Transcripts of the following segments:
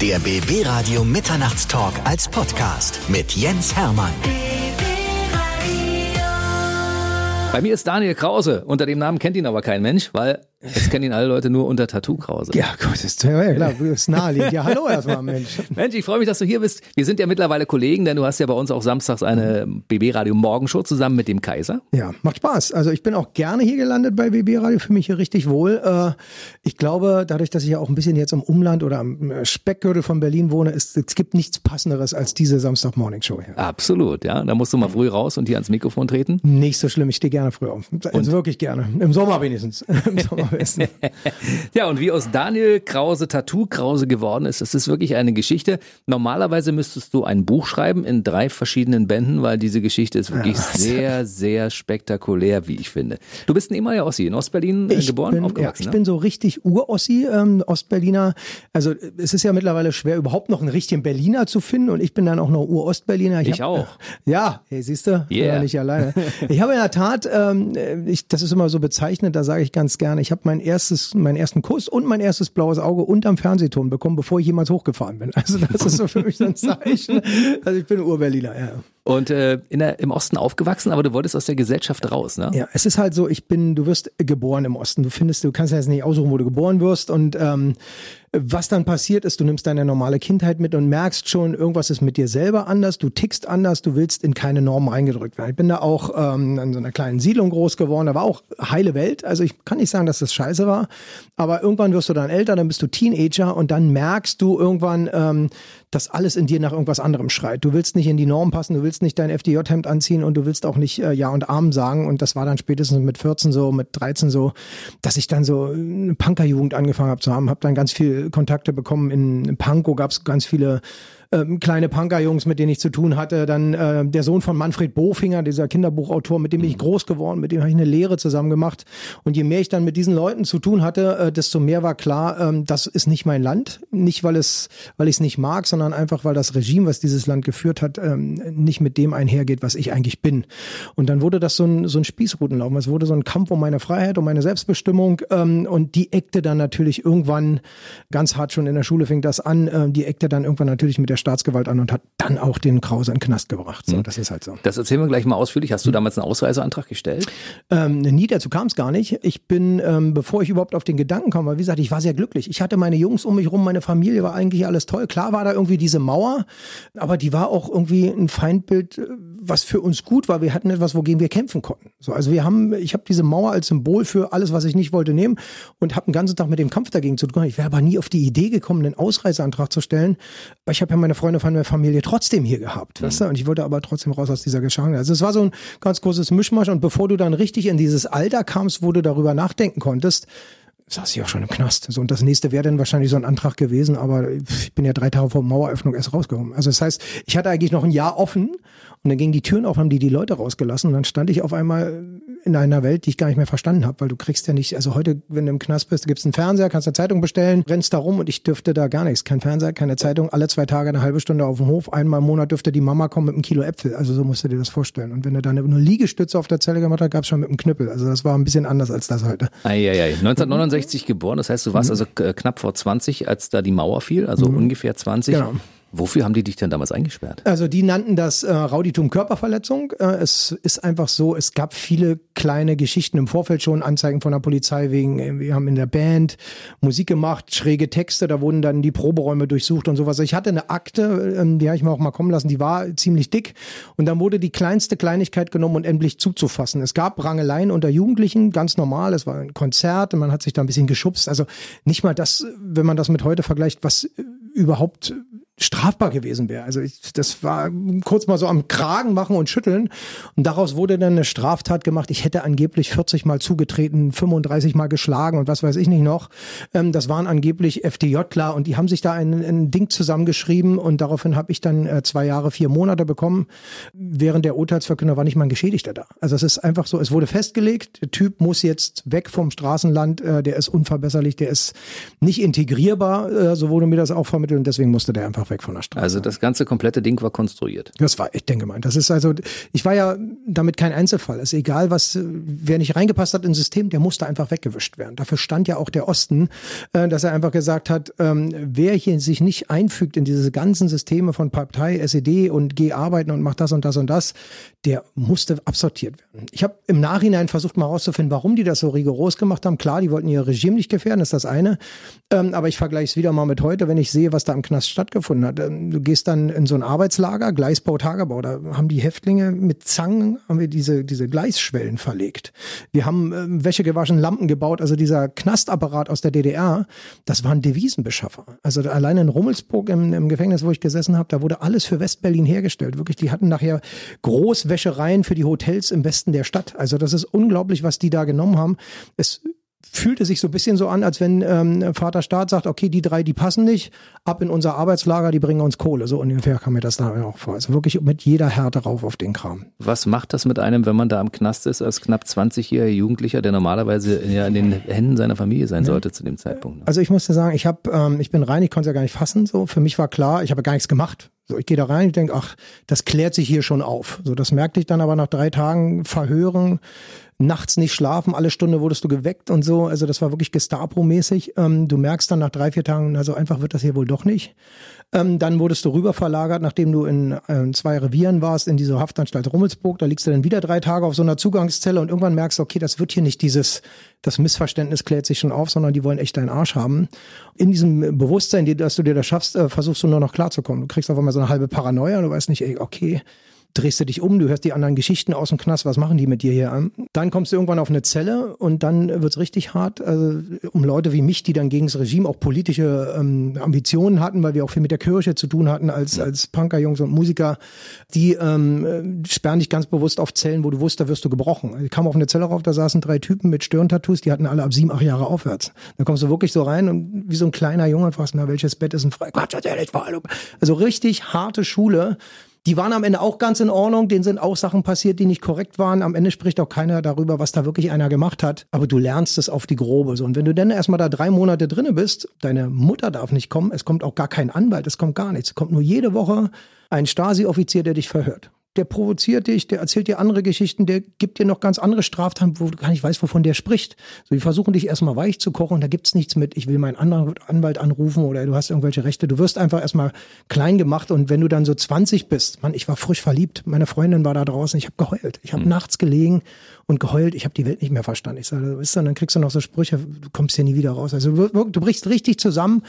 Der BB Radio Mitternachtstalk als Podcast mit Jens Hermann. Bei mir ist Daniel Krause. Unter dem Namen kennt ihn aber kein Mensch, weil Jetzt kennen ihn alle Leute nur unter Tattoo Krause. Ja, gut, ist, ja, klar, ist naheliegend. Ja, hallo erstmal, Mensch. Mensch, ich freue mich, dass du hier bist. Wir sind ja mittlerweile Kollegen, denn du hast ja bei uns auch samstags eine BB Radio Morgenshow zusammen mit dem Kaiser. Ja, macht Spaß. Also ich bin auch gerne hier gelandet bei BB Radio, fühle mich hier richtig wohl. Äh, ich glaube, dadurch, dass ich ja auch ein bisschen jetzt im Umland oder am äh, Speckgürtel von Berlin wohne, ist, es gibt nichts passenderes als diese Samstag Morning Show hier. Absolut, ja. Da musst du mal früh raus und hier ans Mikrofon treten. Nicht so schlimm, ich stehe gerne früh auf. Also wirklich gerne. Im Sommer wenigstens. Im Sommer wenigstens. ja, und wie aus Daniel Krause Tattoo Krause geworden ist, das ist wirklich eine Geschichte. Normalerweise müsstest du ein Buch schreiben in drei verschiedenen Bänden, weil diese Geschichte ist wirklich ja. sehr, sehr spektakulär, wie ich finde. Du bist ein ehemaliger Ossi, in Ostberlin äh, ich geboren, bin, aufgewachsen. Ja, ich ne? bin so richtig Ur-Ossi, ähm, Ostberliner. Also es ist ja mittlerweile schwer, überhaupt noch einen richtigen Berliner zu finden und ich bin dann auch noch Ur-Ostberliner. Ich, ich hab, auch. Äh, ja, hey, siehst du, yeah. nicht alleine. ich habe in der Tat, ähm, ich, das ist immer so bezeichnet, da sage ich ganz gerne, ich habe mein erstes meinen ersten Kuss und mein erstes blaues Auge unterm Fernsehturm bekommen, bevor ich jemals hochgefahren bin. Also das ist so für mich ein Zeichen. Also ich bin Urberliner, ja. Und äh, in der, im Osten aufgewachsen, aber du wolltest aus der Gesellschaft raus, ne? Ja, es ist halt so, ich bin, du wirst geboren im Osten. Du findest, du kannst ja jetzt nicht aussuchen, wo du geboren wirst. Und ähm, was dann passiert ist, du nimmst deine normale Kindheit mit und merkst schon, irgendwas ist mit dir selber anders, du tickst anders, du willst in keine Normen eingedrückt werden. Ich bin da auch ähm, in so einer kleinen Siedlung groß geworden, da war auch heile Welt. Also ich kann nicht sagen, dass das scheiße war, aber irgendwann wirst du dann älter, dann bist du Teenager und dann merkst du irgendwann, ähm, dass alles in dir nach irgendwas anderem schreit. Du willst nicht in die Norm passen, du willst nicht dein FDJ-Hemd anziehen und du willst auch nicht äh, Ja und Arm sagen. Und das war dann spätestens mit 14 so, mit 13 so, dass ich dann so eine Punkerjugend angefangen habe zu haben. Habe dann ganz viel Kontakte bekommen. In, Pankow gab es ganz viele ähm, kleine Punkerjungs, mit denen ich zu tun hatte. Dann äh, der Sohn von Manfred Bofinger, dieser Kinderbuchautor, mit dem bin ich mhm. groß geworden, mit dem habe ich eine Lehre zusammen gemacht. Und je mehr ich dann mit diesen Leuten zu tun hatte, äh, desto mehr war klar, ähm, das ist nicht mein Land. Nicht, weil es, weil ich es nicht mag, sondern einfach, weil das Regime, was dieses Land geführt hat, ähm, nicht mit dem einhergeht, was ich eigentlich bin. Und dann wurde das so ein, so ein Spießrutenlauf. Es wurde so ein Kampf um meine Freiheit, um meine Selbstbestimmung. Ähm, und die eckte dann natürlich irgendwann ganz hart schon in der Schule fing das an. Äh, die eckte dann irgendwann natürlich mit der Staatsgewalt an und hat dann auch den Krause in den Knast gebracht. So, mhm. das ist halt so. Das erzählen wir gleich mal ausführlich. Hast du damals einen Ausreiseantrag gestellt? Ähm, nie, dazu kam es gar nicht. Ich bin, ähm, bevor ich überhaupt auf den Gedanken kam, weil wie gesagt, ich war sehr glücklich. Ich hatte meine Jungs um mich rum, meine Familie war eigentlich alles toll. Klar war da irgendwie diese Mauer, aber die war auch irgendwie ein Feindbild, äh, was für uns gut war. Wir hatten etwas, wogegen wir kämpfen konnten. So, also wir haben, ich habe diese Mauer als Symbol für alles, was ich nicht wollte, nehmen und habe den ganzen Tag mit dem Kampf dagegen zu tun. Ich wäre aber nie auf die Idee gekommen, einen Ausreiseantrag zu stellen. Ich habe ja meine Freunde von der Familie trotzdem hier gehabt, mhm. weißt du? Und ich wollte aber trotzdem raus aus dieser Geschank. Also es war so ein ganz großes Mischmasch. Und bevor du dann richtig in dieses Alter kamst, wo du darüber nachdenken konntest, saß ich auch schon im Knast. So, und das nächste wäre dann wahrscheinlich so ein Antrag gewesen, aber ich bin ja drei Tage vor Maueröffnung erst rausgekommen. Also das heißt, ich hatte eigentlich noch ein Jahr offen und dann gingen die Türen auf, haben die die Leute rausgelassen und dann stand ich auf einmal in einer Welt, die ich gar nicht mehr verstanden habe, weil du kriegst ja nicht, also heute, wenn du im Knast bist, gibt's einen Fernseher, kannst eine Zeitung bestellen, rennst da rum und ich dürfte da gar nichts. Kein Fernseher, keine Zeitung, alle zwei Tage eine halbe Stunde auf dem Hof, einmal im Monat dürfte die Mama kommen mit einem Kilo Äpfel. Also so musst du dir das vorstellen. Und wenn du dann eine Liegestütze auf der Zelle gemacht hast, gab's schon mit einem Knüppel. Also das war ein bisschen anders als das heute. Eieiei. 1969 geboren, das heißt, du warst mhm. also knapp vor 20, als da die Mauer fiel, also mhm. ungefähr 20. Genau. Wofür haben die dich denn damals eingesperrt? Also die nannten das äh, Rauditum Körperverletzung. Äh, es ist einfach so, es gab viele kleine Geschichten im Vorfeld schon, Anzeigen von der Polizei wegen, äh, wir haben in der Band Musik gemacht, schräge Texte, da wurden dann die Proberäume durchsucht und sowas. Ich hatte eine Akte, äh, die habe ich mir auch mal kommen lassen, die war ziemlich dick und dann wurde die kleinste Kleinigkeit genommen und endlich zuzufassen. Es gab Rangeleien unter Jugendlichen, ganz normal, es war ein Konzert und man hat sich da ein bisschen geschubst. Also nicht mal das, wenn man das mit heute vergleicht, was überhaupt strafbar gewesen wäre. Also ich, das war kurz mal so am Kragen machen und schütteln. Und daraus wurde dann eine Straftat gemacht. Ich hätte angeblich 40 Mal zugetreten, 35 Mal geschlagen und was weiß ich nicht noch. Ähm, das waren angeblich FDJler und die haben sich da ein, ein Ding zusammengeschrieben und daraufhin habe ich dann äh, zwei Jahre, vier Monate bekommen. Während der Urteilsverkündung war nicht mal ein Geschädigter da. Also es ist einfach so, es wurde festgelegt, der Typ muss jetzt weg vom Straßenland, äh, der ist unverbesserlich, der ist nicht integrierbar, äh, so wurde mir das auch vermittelt und deswegen musste der einfach weg von der Straße. Also das ganze komplette Ding war konstruiert. Das war echt denke mal. Das ist also, ich war ja damit kein Einzelfall. Es ist egal, was, wer nicht reingepasst hat ins System, der musste einfach weggewischt werden. Dafür stand ja auch der Osten, äh, dass er einfach gesagt hat, ähm, wer hier sich nicht einfügt in diese ganzen Systeme von Partei, SED und geh arbeiten und macht das und das und das, der musste absortiert werden. Ich habe im Nachhinein versucht mal herauszufinden, warum die das so rigoros gemacht haben. Klar, die wollten ihr Regime nicht gefährden, ist das eine. Ähm, aber ich vergleiche es wieder mal mit heute, wenn ich sehe, was da im Knast stattgefunden Ähm, du gehst dann in so ein Arbeitslager, Gleisbau, Tagebau, da haben die Häftlinge mit Zangen, haben wir diese, diese Gleisschwellen verlegt. Wir haben ähm, Wäsche gewaschen, Lampen gebaut, also dieser Knastapparat aus der DDR, das waren Devisenbeschaffer. Also allein in Rummelsburg im, im Gefängnis, wo ich gesessen habe, da wurde alles für Westberlin hergestellt. Wirklich, die hatten nachher Großwäschereien für die Hotels im Westen der Stadt. Also das ist unglaublich, was die da genommen haben. Es fühlte sich so ein bisschen so an, als wenn ähm, Vater Staat sagt, okay, die drei, die passen nicht, ab in unser Arbeitslager, die bringen uns Kohle. So ungefähr kam mir das da auch vor. Also wirklich mit jeder Härte rauf auf den Kram. Was macht das mit einem, wenn man da am Knast ist, als knapp 20-jähriger Jugendlicher, der normalerweise ja in den Händen seiner Familie sein sollte ja. zu dem Zeitpunkt? Ne? Also ich musste sagen, ich habe, ähm, ich bin rein, ich konnte es ja gar nicht fassen. So, für mich war klar, ich habe gar nichts gemacht. So, ich gehe da rein, ich denke, ach, das klärt sich hier schon auf. So, das merkte ich dann aber nach drei Tagen Verhören, nachts nicht schlafen, alle Stunde wurdest du geweckt und so. Also das war wirklich Gestapo-mäßig. Ähm, du merkst dann nach drei, vier Tagen, also einfach wird das hier wohl doch nicht. Ähm, dann wurdest du rüber verlagert, nachdem du in äh, zwei Revieren warst, in diese Haftanstalt Rummelsburg. Da liegst du dann wieder drei Tage auf so einer Zugangszelle und irgendwann merkst du, okay, das wird hier nicht dieses, das Missverständnis klärt sich schon auf, sondern die wollen echt deinen Arsch haben. In diesem Bewusstsein, dass du dir das schaffst, äh, versuchst du nur noch klarzukommen. Du kriegst auf einmal so eine halbe Paranoia, du weißt nicht, ey, okay, drehst du dich um, du hörst die anderen Geschichten aus dem Knast, was machen die mit dir hier an? Dann kommst du irgendwann auf eine Zelle und dann wird's richtig hart, also um Leute wie mich, die dann gegen das Regime auch politische ähm, Ambitionen hatten, weil wir auch viel mit der Kirche zu tun hatten als, als Punkerjungs und Musiker, die ähm, sperren dich ganz bewusst auf Zellen, wo du wusst, da wirst du gebrochen. Ich kam auf eine Zelle rauf, da saßen drei Typen mit Stirntattoos, die hatten alle ab sieben, acht Jahre aufwärts. Da kommst du wirklich so rein und wie so ein kleiner Junge und fragst, na, welches Bett ist ein frei? Quatsch, ehrlich, also richtig harte Schule. Die waren am Ende auch ganz in Ordnung, denen sind auch Sachen passiert, die nicht korrekt waren. Am Ende spricht auch keiner darüber, was da wirklich einer gemacht hat. Aber du lernst es auf die Grobe. So. Und wenn du dann erstmal da drei Monate drinne bist, deine Mutter darf nicht kommen, es kommt auch gar kein Anwalt, es kommt gar nichts. Es kommt nur jede Woche ein Stasi-Offizier, der dich verhört der provoziert dich, der erzählt dir andere Geschichten, der gibt dir noch ganz andere Straftaten, wo du gar nicht weißt, wovon der spricht. So, die versuchen dich erstmal weich zu kochen, da gibt's nichts mit, ich will meinen anderen Anwalt anrufen oder du hast irgendwelche Rechte. Du wirst einfach erstmal klein gemacht und wenn du dann so 20 bist, Mann, ich war frisch verliebt, meine Freundin war da draußen, ich habe geheult. Ich habe mhm. nachts gelegen und geheult, ich habe die Welt nicht mehr verstanden. Ich sage, ist dann, dann kriegst du noch so Sprüche, du kommst hier nie wieder raus. Also du brichst richtig zusammen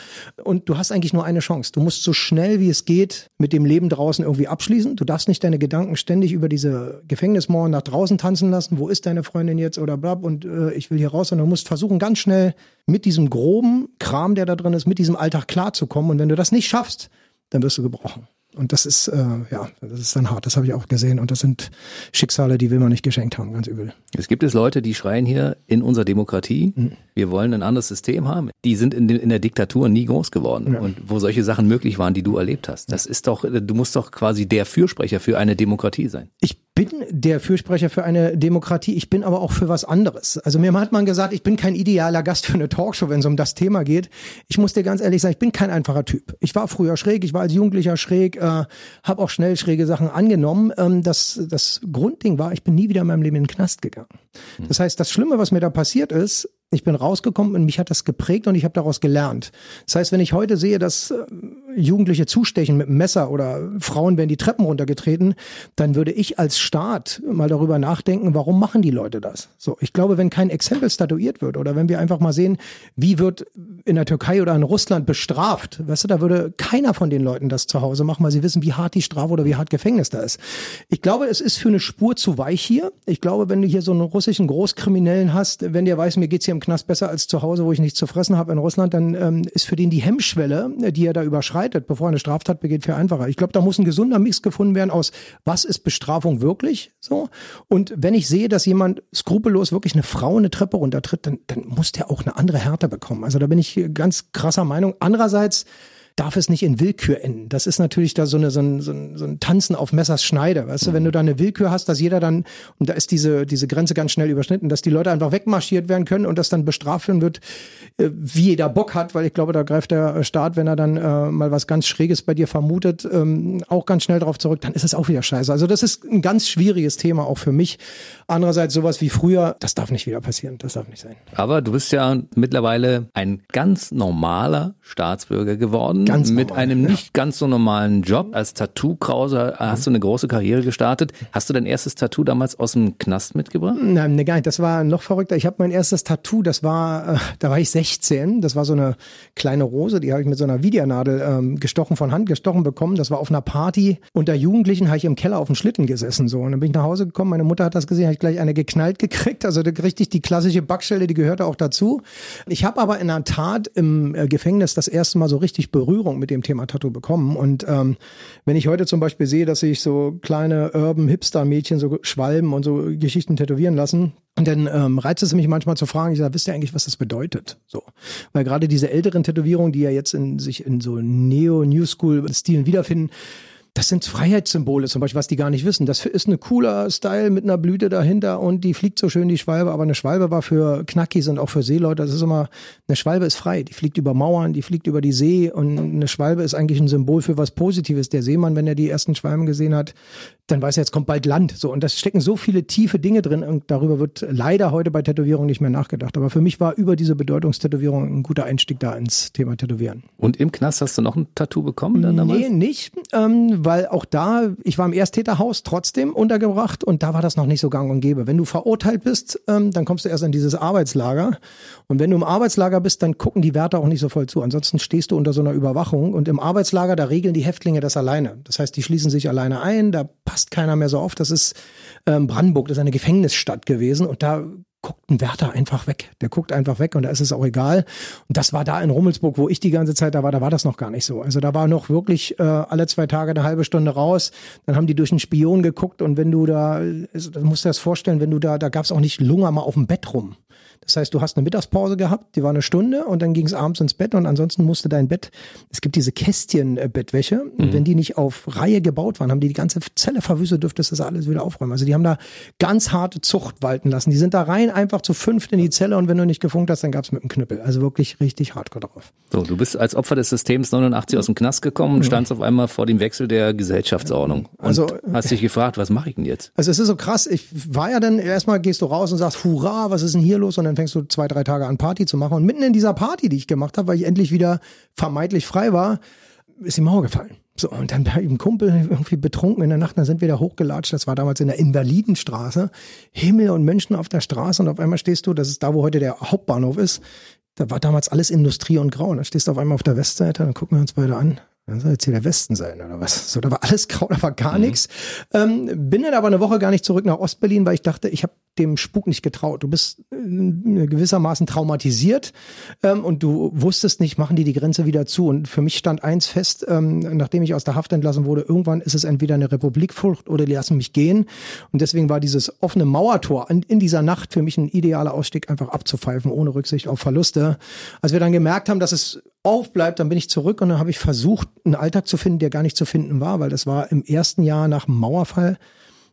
und du hast eigentlich nur eine Chance. Du musst so schnell wie es geht mit dem Leben draußen irgendwie abschließen. Du darfst nicht deine Gedanken ständig über diese Gefängnismauern nach draußen tanzen lassen. Wo ist deine Freundin jetzt oder blab und äh, ich will hier raus. sondern du musst versuchen, ganz schnell mit diesem groben Kram, der da drin ist, mit diesem Alltag klarzukommen. Und wenn du das nicht schaffst, dann wirst du gebrochen. Und das ist, äh, ja, das ist dann hart. Das habe ich auch gesehen. Und das sind Schicksale, die will man nicht geschenkt haben, ganz übel. Es gibt es Leute, die schreien hier in unserer Demokratie, mhm. wir wollen ein anderes System haben. Die sind in, in der Diktatur nie groß geworden. Ja. Und wo solche Sachen möglich waren, die du erlebt hast. Das ist doch, du musst doch quasi der Fürsprecher für eine Demokratie sein. Ich bin der Fürsprecher für eine Demokratie, ich bin aber auch für was anderes. Also mir hat man gesagt, ich bin kein idealer Gast für eine Talkshow, wenn es um das Thema geht. Ich muss dir ganz ehrlich sagen, ich bin kein einfacher Typ. Ich war früher schräg, ich war als Jugendlicher schräg, äh, habe auch schnell schräge Sachen angenommen. Ähm, das, das Grundding war, ich bin nie wieder in meinem Leben in den Knast gegangen. Hm. Das heißt, das Schlimme, was mir da passiert ist, ich bin rausgekommen und mich hat das geprägt und ich habe daraus gelernt. Das heißt, wenn ich heute sehe, dass äh, Jugendliche zustechen mit einem Messer oder Frauen werden die Treppen runtergetreten, dann würde ich als Staat mal darüber nachdenken, warum machen die Leute das? So, ich glaube, wenn kein Exempel statuiert wird oder wenn wir einfach mal sehen, wie wird in der Türkei oder in Russland bestraft, weißt du, da würde keiner von den Leuten das zu Hause machen, weil sie wissen, wie hart die Strafe oder wie hart Gefängnis da ist. Ich glaube, es ist für eine Spur zu weich hier. Ich glaube, wenn du hier so einen russischen Großkriminellen hast, wenn der weiß, mir geht's hier im Knast besser als zu Hause, wo ich nichts zu fressen habe in Russland, dann ähm, ist für den die Hemmschwelle, die er da überschreitet, bevor er eine Straftat begeht, viel einfacher. Ich glaube, da muss ein gesunder Mix gefunden werden aus, was ist Bestrafung wirklich so? Und wenn ich sehe, dass jemand skrupellos wirklich eine Frau eine Treppe runtertritt, dann, dann muss der auch eine andere Härte bekommen. Also da bin ich ganz krasser Meinung. Andererseits darf es nicht in Willkür enden. Das ist natürlich da so, eine, so, ein, so, ein, so ein Tanzen auf Messers Schneide. Weißt du, wenn du da eine Willkür hast, dass jeder dann, und da ist diese, diese Grenze ganz schnell überschnitten, dass die Leute einfach wegmarschiert werden können und das dann bestraft werden wird, äh, wie jeder Bock hat, weil ich glaube, da greift der Staat, wenn er dann äh, mal was ganz Schräges bei dir vermutet, ähm, auch ganz schnell darauf zurück, dann ist es auch wieder scheiße. Also das ist ein ganz schwieriges Thema auch für mich. Andererseits sowas wie früher, das darf nicht wieder passieren, das darf nicht sein. Aber du bist ja mittlerweile ein ganz normaler Staatsbürger geworden, Ganz mit normal, einem ja. nicht ganz so normalen Job. Als Tattoo-Krause hast du eine große Karriere gestartet. Hast du dein erstes Tattoo damals aus dem Knast mitgebracht? Nein, nee, gar nicht. Das war noch verrückter. Ich habe mein erstes Tattoo, das war, äh, da war ich 16. Das war so eine kleine Rose, die habe ich mit so einer Videonadel ähm, gestochen, von Hand gestochen bekommen. Das war auf einer Party. Unter Jugendlichen habe ich im Keller auf dem Schlitten gesessen. So. Und dann bin ich nach Hause gekommen. Meine Mutter hat das gesehen, habe ich gleich eine geknallt gekriegt. Also richtig die klassische Backstelle, die gehörte auch dazu. Ich habe aber in der Tat im äh, Gefängnis das erste Mal so richtig Berührung mit dem Thema Tattoo bekommen. Und ähm, wenn ich heute zum Beispiel sehe, dass sich so kleine Urban Hipster-Mädchen so Schwalben und so Geschichten tätowieren lassen, dann ähm, reizt es mich manchmal zu fragen, ich sage, wisst ihr eigentlich, was das bedeutet? So. Weil gerade diese älteren Tätowierungen, die ja jetzt in sich in so Neo-New School-Stilen wiederfinden, das sind Freiheitssymbole zum Beispiel, was die gar nicht wissen. Das ist ein cooler Style mit einer Blüte dahinter und die fliegt so schön, die Schwalbe. Aber eine Schwalbe war für Knackis und auch für Seeleute, das ist immer, eine Schwalbe ist frei. Die fliegt über Mauern, die fliegt über die See und eine Schwalbe ist eigentlich ein Symbol für was Positives. Der Seemann, wenn er die ersten Schwalben gesehen hat, dann weiß er, jetzt kommt bald Land. So. Und das stecken so viele tiefe Dinge drin und darüber wird leider heute bei Tätowierungen nicht mehr nachgedacht. Aber für mich war über diese Bedeutungstätowierung ein guter Einstieg da ins Thema Tätowieren. Und im Knast hast du noch ein Tattoo bekommen dann damals? Nee, nicht, ähm, weil auch da, ich war im Ersttäterhaus trotzdem untergebracht und da war das noch nicht so gang und gäbe. Wenn du verurteilt bist, ähm, dann kommst du erst in dieses Arbeitslager und wenn du im Arbeitslager bist, dann gucken die Wärter auch nicht so voll zu. Ansonsten stehst du unter so einer Überwachung und im Arbeitslager, da regeln die Häftlinge das alleine. Das heißt, die schließen sich alleine ein, da passt keiner mehr so auf. Das ist ähm, Brandenburg, das ist eine Gefängnisstadt gewesen und da guckt ein Wärter einfach weg. Der guckt einfach weg und da ist es auch egal. Und das war da in Rummelsburg, wo ich die ganze Zeit da war, da war das noch gar nicht so. Also da war noch wirklich äh, alle zwei Tage eine halbe Stunde raus. Dann haben die durch einen Spion geguckt und wenn du da, also, du musst dir das vorstellen, wenn du da, da gab es auch nicht Lunger mal auf dem Bett rum. Das heißt, du hast eine Mittagspause gehabt, die war eine Stunde und dann ging es abends ins Bett und ansonsten musste dein Bett, es gibt diese Kästchen-Bettwäsche und wenn die nicht auf Reihe gebaut waren, haben die die ganze Zelle verwüstet, dürftest das alles wieder aufräumen. Also die haben da ganz harte Zucht walten lassen. Die sind da rein einfach zu fünft in die Zelle und wenn du nicht gefunkt hast, dann gab's mit dem Knüppel. Also wirklich richtig hardcore drauf. So, du bist als Opfer des Systems 89 aus dem Knast gekommen und standst auf einmal vor dem Wechsel der Gesellschaftsordnung. Und Also- hast dich gefragt, was mache ich denn jetzt? Also es ist so krass, ich war ja dann, erstmal gehst du raus und sagst, hurra, was ist denn hier los? Und dann fängst du zwei, drei Tage an Party zu machen. Und mitten in dieser Party, die ich gemacht habe, weil ich endlich wieder vermeintlich frei war, ist die Mauer gefallen. So, und dann bei ihm Kumpel irgendwie betrunken in der Nacht, dann sind wir da hochgelatscht. Das war damals in der Invalidenstraße. Himmel und Menschen auf der Straße und auf einmal stehst du, das ist da, wo heute der Hauptbahnhof ist. Da war damals alles Industrie und Grau. Und dann stehst du auf einmal auf der Westseite, dann gucken wir uns beide an. Das soll jetzt hier der Westen sein oder was? So, da war alles grau, da war gar nichts. Ähm, bin dann aber eine Woche gar nicht zurück nach Ostberlin, weil ich dachte, ich habe dem Spuk nicht getraut. Du bist äh, gewissermaßen traumatisiert ähm, und du wusstest nicht, machen die die Grenze wieder zu. Und für mich stand eins fest, ähm, nachdem ich aus der Haft entlassen wurde, irgendwann ist es entweder eine Republikflucht oder die lassen mich gehen. Und deswegen war dieses offene Mauertor in, in dieser Nacht für mich ein idealer Ausstieg, einfach abzupfeifen, ohne Rücksicht auf Verluste. Als wir dann gemerkt haben, dass es aufbleibt, dann bin ich zurück und dann habe ich versucht, einen Alltag zu finden, der gar nicht zu finden war, weil das war im ersten Jahr nach dem Mauerfall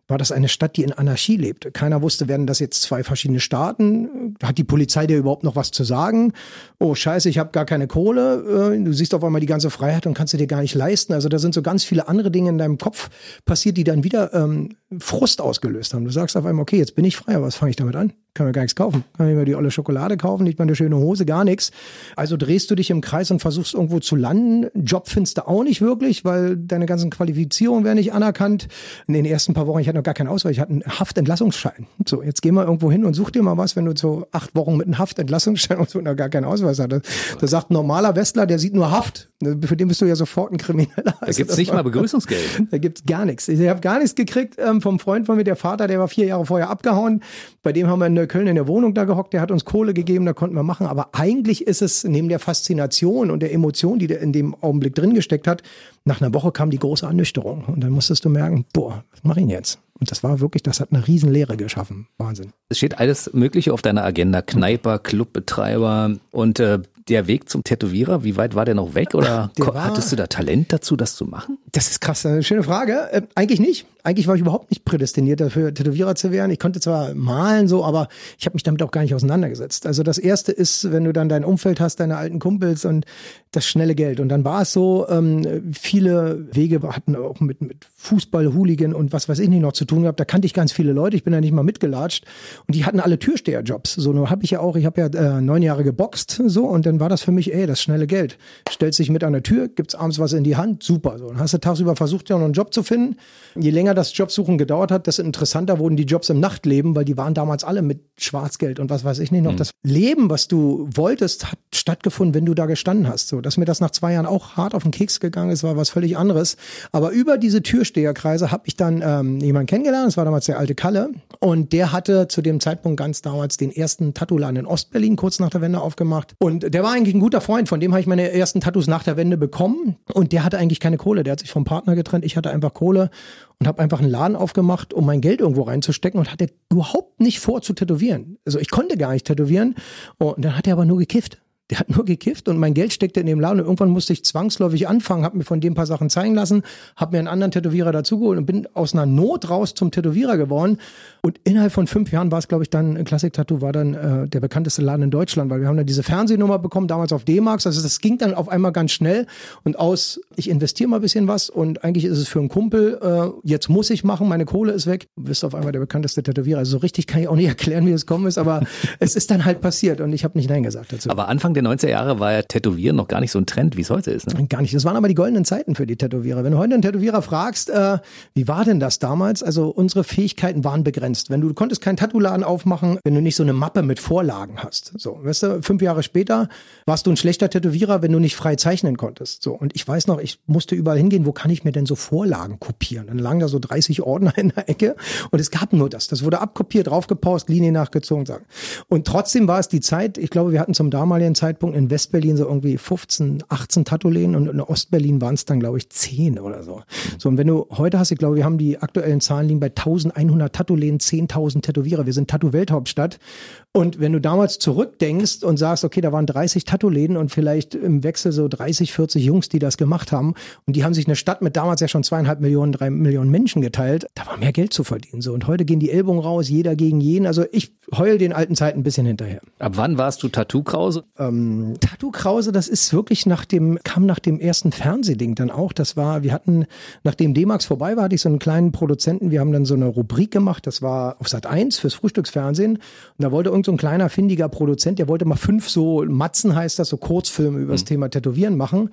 war das eine Stadt, die in Anarchie lebte. Keiner wusste, werden das jetzt zwei verschiedene Staaten? Hat die Polizei dir überhaupt noch was zu sagen? Oh scheiße, ich habe gar keine Kohle. Äh, Du siehst auf einmal die ganze Freiheit und kannst sie dir gar nicht leisten. Also da sind so ganz viele andere Dinge in deinem Kopf passiert, die dann wieder ähm, Frust ausgelöst haben. Du sagst auf einmal, okay, jetzt bin ich frei, aber was fange ich damit an? Kann mir gar nichts kaufen. Kann mir die olle Schokolade kaufen, nicht mal eine schöne Hose, gar nichts. Also drehst du dich im Kreis und versuchst irgendwo zu landen. Job findest du auch nicht wirklich, weil deine ganzen Qualifizierungen werden nicht anerkannt. In den ersten paar Wochen, ich hatte noch gar keinen Ausweis, ich hatte einen Haftentlassungsschein. So, jetzt geh mal irgendwo hin und such dir mal was, wenn du so acht Wochen mit einem Haftentlassungsschein und so noch gar keinen Ausweis hattest. Da sagt ein normaler Westler, der sieht nur Haft. Für den bist du ja sofort ein Krimineller. Da gibt's nicht mal Begrüßungsgeld. Da gibt's gar nichts. Ich habe gar nichts gekriegt ähm, vom Freund von mir, der Vater, der war vier Jahre vorher abgehauen. Bei dem haben wir in Neukölln in der Wohnung da gehockt, der hat uns Kohle gegeben, da konnten wir machen. Aber eigentlich ist es neben der Faszination und der Emotion, die der in dem Augenblick drin gesteckt hat, nach einer Woche kam die große Ernüchterung. Und dann musstest du merken, boah, was mache ich denn jetzt? Und das war wirklich, das hat eine Riesenlehre geschaffen. Wahnsinn. Es steht alles Mögliche auf deiner Agenda. Kneiper, Clubbetreiber und äh, der Weg zum Tätowierer, wie weit war der noch weg oder Der war- hattest du da Talent dazu, das zu machen? Das ist krass, eine schöne Frage. Äh, eigentlich nicht. Eigentlich war ich überhaupt nicht prädestiniert dafür, Tätowierer zu werden. Ich konnte zwar malen so, aber ich habe mich damit auch gar nicht auseinandergesetzt. Also das erste ist, wenn du dann dein Umfeld hast, deine alten Kumpels und das schnelle Geld. Und dann war es so, ähm, viele Wege hatten auch mit, mit Fußball, Hooligan und was weiß ich nicht noch zu tun gehabt. Da kannte ich ganz viele Leute. Ich bin da nicht mal mitgelatscht. Und die hatten alle Türsteherjobs. So, nur habe ich ja auch, ich habe ja äh, neun Jahre geboxt so und dann war das für mich, ey, das schnelle Geld. Stellst dich mit an der Tür, gibt's abends was in die Hand, super. So, dann hast du tagsüber versucht, ja noch einen Job zu finden. Je länger das Jobsuchen gedauert hat, desto interessanter wurden die Jobs im Nachtleben, weil die waren damals alle mit Schwarzgeld und was weiß ich nicht noch. Das Leben, was du wolltest, hat stattgefunden, wenn du da gestanden hast. So, dass mir das nach zwei Jahren auch hart auf den Keks gegangen ist, war was völlig anderes. Aber über diese Türsteherkreise habe ich dann ähm, jemanden kennengelernt. Das war damals der alte Kalle und der hatte zu dem Zeitpunkt ganz damals den ersten Tattoo-Laden in Ostberlin kurz nach der Wende aufgemacht. Und der war eigentlich ein guter Freund, von dem habe ich meine ersten Tattoos nach der Wende bekommen. Und der hatte eigentlich keine Kohle. Der hat sich vom Partner getrennt. Ich hatte einfach Kohle und habe einfach einen Laden aufgemacht, um mein Geld irgendwo reinzustecken und hatte überhaupt nicht vor zu tätowieren. Also ich konnte gar nicht tätowieren. Und dann hat er aber nur gekifft. Der hat nur gekifft und mein Geld steckte in dem Laden und irgendwann musste ich zwangsläufig anfangen, habe mir von dem paar Sachen zeigen lassen, habe mir einen anderen Tätowierer dazugeholt und bin aus einer Not raus zum Tätowierer geworden. Und innerhalb von fünf Jahren war es, glaube ich, dann, ein Classic Tattoo war dann äh, der bekannteste Laden in Deutschland, weil wir haben dann diese Fernsehnummer bekommen, damals auf D-Max. Also das ging dann auf einmal ganz schnell und aus, ich investiere mal ein bisschen was und eigentlich ist es für einen Kumpel, äh, jetzt muss ich machen, meine Kohle ist weg. Du bist auf einmal der bekannteste Tätowierer. Also so richtig kann ich auch nicht erklären, wie es gekommen ist, aber es ist dann halt passiert und ich habe nicht Nein gesagt dazu. Aber Anfang der 90er Jahre war ja Tätowieren noch gar nicht so ein Trend, wie es heute ist. Ne? Gar nicht. Das waren aber die goldenen Zeiten für die Tätowierer. Wenn du heute einen Tätowierer fragst, äh, wie war denn das damals? Also unsere Fähigkeiten waren begrenzt. Wenn du, du konntest keinen Tattoo-Laden aufmachen, wenn du nicht so eine Mappe mit Vorlagen hast. So, weißt du, fünf Jahre später warst du ein schlechter Tätowierer, wenn du nicht frei zeichnen konntest. So, und ich weiß noch, ich musste überall hingehen, wo kann ich mir denn so Vorlagen kopieren? Dann lagen da so 30 Ordner in der Ecke und es gab nur das. Das wurde abkopiert, draufgepaust, Linie nachgezogen. Sagen. Und trotzdem war es die Zeit, ich glaube, wir hatten zum damaligen Zeitpunkt in Westberlin so irgendwie 15, 18 Tattoo-Läden und in Ostberlin waren es dann, glaube ich, 10 oder so. So, und wenn du heute hast, ich glaube, wir haben die aktuellen Zahlen liegen bei 1100 Tattoo-Läden, 10.000 Tätowierer. Wir sind Tattoo-Welthauptstadt. Und wenn du damals zurückdenkst und sagst, okay, da waren 30 Tattoo-Läden und vielleicht im Wechsel so 30, 40 Jungs, die das gemacht haben und die haben sich eine Stadt mit damals ja schon zweieinhalb Millionen, drei Millionen Menschen geteilt, da war mehr Geld zu verdienen. So, und heute gehen die Ellbogen raus, jeder gegen jeden. Also ich heul den alten Zeiten ein bisschen hinterher. Ab wann warst du Tattoo-Krause? Ähm, Tattoo Krause, das ist wirklich nach dem, kam nach dem ersten Fernsehding dann auch. Das war, wir hatten, nachdem D-Max vorbei war, hatte ich so einen kleinen Produzenten, wir haben dann so eine Rubrik gemacht, das war auf Sat 1 fürs Frühstücksfernsehen. Und da wollte irgend so ein kleiner, findiger Produzent, der wollte mal fünf so Matzen heißt das, so Kurzfilme über das Thema Tätowieren machen.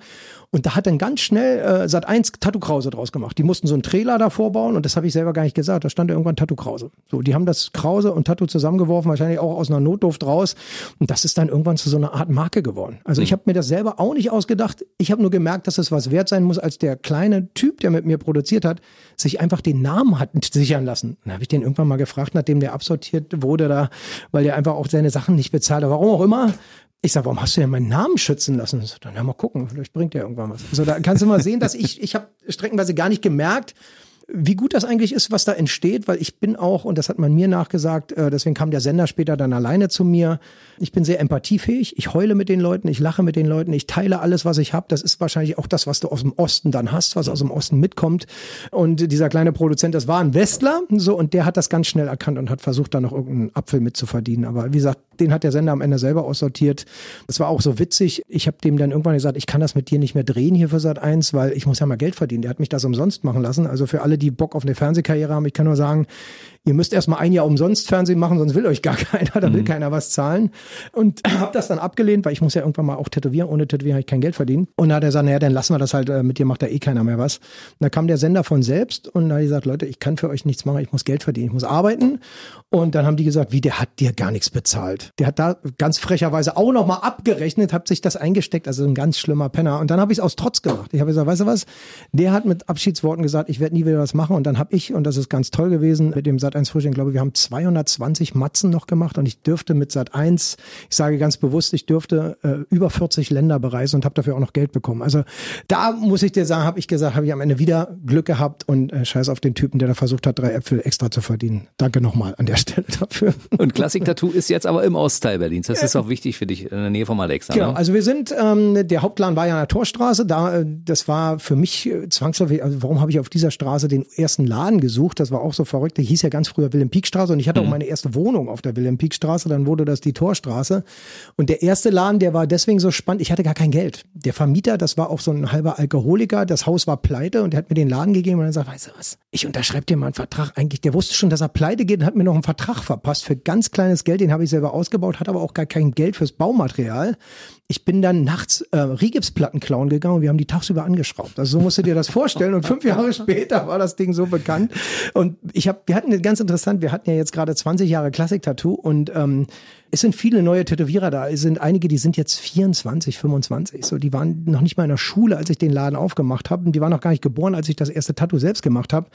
Und da hat dann ganz schnell äh, Sat 1 Tattoo Krause draus gemacht. Die mussten so einen Trailer davor bauen und das habe ich selber gar nicht gesagt. Da stand irgendwann Tattoo Krause. So, die haben das Krause und Tattoo zusammengeworfen, wahrscheinlich auch aus einer Notdurft raus. Und das ist dann irgendwann zu so einer Art Marke geworden. Also ich habe mir das selber auch nicht ausgedacht. Ich habe nur gemerkt, dass es was wert sein muss, als der kleine Typ, der mit mir produziert hat, sich einfach den Namen hat sichern lassen. Dann habe ich den irgendwann mal gefragt, nachdem der absortiert wurde da, weil der einfach auch seine Sachen nicht bezahlt hat. Warum auch immer. Ich sag, warum hast du denn meinen Namen schützen lassen? So, dann ja, mal gucken, vielleicht bringt der irgendwann was. Also da kannst du mal sehen, dass ich, ich habe streckenweise gar nicht gemerkt, wie gut das eigentlich ist, was da entsteht, weil ich bin auch, und das hat man mir nachgesagt, äh, deswegen kam der Sender später dann alleine zu mir. Ich bin sehr empathiefähig, ich heule mit den Leuten, ich lache mit den Leuten, ich teile alles, was ich habe. Das ist wahrscheinlich auch das, was du aus dem Osten dann hast, was aus dem Osten mitkommt. Und dieser kleine Produzent, das war ein Westler, so, und der hat das ganz schnell erkannt und hat versucht, da noch irgendeinen Apfel mitzuverdienen. Aber wie gesagt, den hat der Sender am Ende selber aussortiert. Das war auch so witzig. Ich habe dem dann irgendwann gesagt, ich kann das mit dir nicht mehr drehen hier für Sat 1, weil ich muss ja mal Geld verdienen. Der hat mich das umsonst machen lassen. Also für alle, die Bock auf eine Fernsehkarriere haben, ich kann nur sagen, ihr müsst erstmal ein Jahr umsonst Fernsehen machen, sonst will euch gar keiner, da will keiner was zahlen. Und habe das dann abgelehnt, weil ich muss ja irgendwann mal auch tätowieren. Ohne Tätowieren habe ich kein Geld verdient. Und da hat er gesagt, naja, dann lassen wir das halt, äh, mit dir macht da eh keiner mehr was. Und da kam der Sender von selbst und da hat gesagt, Leute, ich kann für euch nichts machen, ich muss Geld verdienen, ich muss arbeiten. Und dann haben die gesagt, wie, der hat dir gar nichts bezahlt. Der hat da ganz frecherweise auch nochmal abgerechnet, hat sich das eingesteckt, also ein ganz schlimmer Penner. Und dann habe ich es aus Trotz gemacht. Ich habe gesagt, weißt du was, der hat mit Abschiedsworten gesagt, ich werde nie wieder was machen. Und dann habe ich, und das ist ganz toll gewesen, mit dem Sat Sat1 Frühstück. Ich glaube, wir haben 220 Matzen noch gemacht und ich dürfte mit Sat1, ich sage ganz bewusst, ich dürfte äh, über 40 Länder bereisen und habe dafür auch noch Geld bekommen. Also da muss ich dir sagen, habe ich gesagt, habe ich am Ende wieder Glück gehabt und äh, scheiß auf den Typen, der da versucht hat, drei Äpfel extra zu verdienen. Danke nochmal an der Stelle dafür. Und Klassik Tattoo ist jetzt aber im Ostteil Berlins. Das ist auch wichtig für dich in der Nähe vom Alexa. Genau, ne? also wir sind, ähm, der Hauptplan war ja an der Torstraße. Da, äh, das war für mich äh, zwangsläufig, also warum habe ich auf dieser Straße den ersten Laden gesucht? Das war auch so verrückt. Der hieß ja ganz früher Wilhelm-Pieck-Straße und ich hatte auch meine erste Wohnung auf der Wilhelm-Pieck-Straße. Dann wurde das die Torstraße. Und der erste Laden, der war deswegen so spannend. Ich hatte gar kein Geld. Der Vermieter, das war auch so ein halber Alkoholiker. Das Haus war pleite und der hat mir den Laden gegeben und dann sagt, weißt du was? Ich unterschreibe dir mal einen Vertrag. Eigentlich, der wusste schon, dass er pleite geht und hat mir noch einen Vertrag verpasst für ganz kleines Geld. Den habe ich selber ausgebaut, hat aber auch gar kein Geld fürs Baumaterial. Ich bin dann nachts äh, Rigipsplatten klauen gegangen und wir haben die tagsüber angeschraubt. Also so musst du dir das vorstellen. Und fünf Jahre später war das Ding so bekannt. Und ich habe, wir hatten ganz interessant, wir hatten ja jetzt gerade 20 Jahre Klassik-Tattoo und ähm, es sind viele neue Tätowierer da. Es sind einige, die sind jetzt 24, 25. So, die waren noch nicht mal in der Schule, als ich den Laden aufgemacht habe. Und die waren noch gar nicht geboren, als ich das erste Tattoo selbst gemacht habe.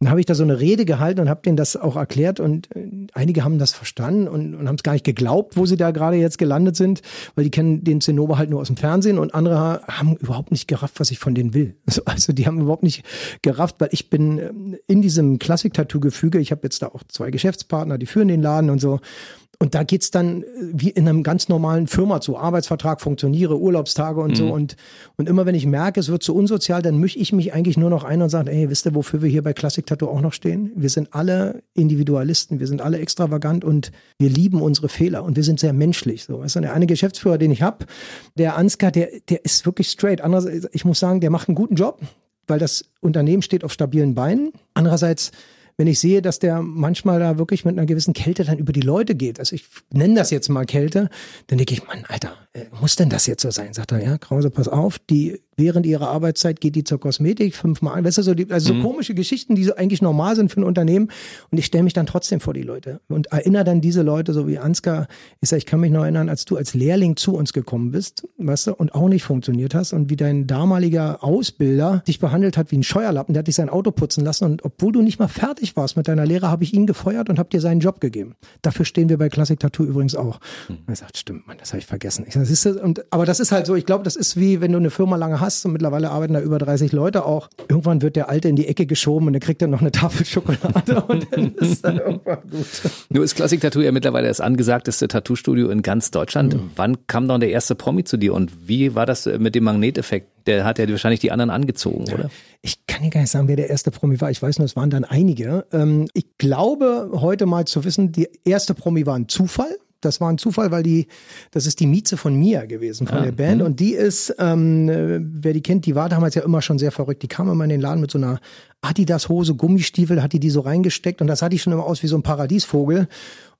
Dann habe ich da so eine Rede gehalten und habe denen das auch erklärt. Und äh, einige haben das verstanden und, und haben es gar nicht geglaubt, wo sie da gerade jetzt gelandet sind, weil die kennen den Zinnober halt nur aus dem Fernsehen und andere haben überhaupt nicht gerafft, was ich von denen will. Also die haben überhaupt nicht gerafft, weil ich bin ähm, in diesem Klassik-Tattoo-Gefüge. Ich habe jetzt da auch zwei Geschäftspartner, die führen den Laden und so. Und da geht's dann äh, wie in einem ganz normalen Firma zu. Arbeitsvertrag funktioniere, Urlaubstage und mhm. so. Und, und immer wenn ich merke, es wird zu unsozial, dann mische ich mich eigentlich nur noch ein und sage, ey, wisst ihr, wofür wir hier bei Classic Tattoo auch noch stehen? Wir sind alle Individualisten, wir sind alle extravagant und wir lieben unsere Fehler und wir sind sehr menschlich. So, weißt du, der eine Geschäftsführer, den ich habe, der Ansgar, der, der ist wirklich straight. Andererseits, ich muss sagen, der macht einen guten Job, weil das Unternehmen steht auf stabilen Beinen. Andererseits wenn ich sehe, dass der manchmal da wirklich mit einer gewissen Kälte dann über die Leute geht, also ich nenne das jetzt mal Kälte, dann denke ich, Mann, Alter, muss denn das jetzt so sein? Sagt er, ja, Krause, pass auf, die während ihrer Arbeitszeit geht die zur Kosmetik fünfmal. Weißt du, so die, also so mhm. komische Geschichten, die so eigentlich normal sind für ein Unternehmen. Und ich stelle mich dann trotzdem vor die Leute und erinnere dann diese Leute, so wie Ansgar. Ich sage, ich kann mich noch erinnern, als du als Lehrling zu uns gekommen bist, weißt du, und auch nicht funktioniert hast und wie dein damaliger Ausbilder dich behandelt hat wie ein Scheuerlappen. Der hat dich sein Auto putzen lassen und obwohl du nicht mal fertig warst mit deiner Lehre, habe ich ihn gefeuert und habe dir seinen Job gegeben. Dafür stehen wir bei Classic Tattoo übrigens auch. Mhm. Und er sagt, stimmt, Mann, das habe ich vergessen. Ich sag, das ist, und, aber das ist halt so, ich glaube, das ist wie, wenn du eine Firma lange hast und mittlerweile arbeiten da über 30 Leute auch. Irgendwann wird der Alte in die Ecke geschoben und er kriegt dann noch eine Tafel Schokolade und dann ist dann irgendwann gut. Nur ist Classic Tattoo ja mittlerweile das angesagteste Tattoo-Studio in ganz Deutschland. Mhm. Wann kam dann der erste Promi zu dir und wie war das mit dem Magneteffekt? Der hat ja wahrscheinlich die anderen angezogen, oder? Ich kann dir gar nicht sagen, wer der erste Promi war. Ich weiß nur, es waren dann einige. Ähm, ich glaube, heute mal zu wissen, die erste Promi war ein Zufall das war ein Zufall, weil die, das ist die Mieze von Mia gewesen, von ja. der Band. Mhm. Und die ist, ähm, wer die kennt, die war damals ja immer schon sehr verrückt. Die kam immer in den Laden mit so einer Adidas-Hose, Gummistiefel, hat die die so reingesteckt und das sah die schon immer aus wie so ein Paradiesvogel.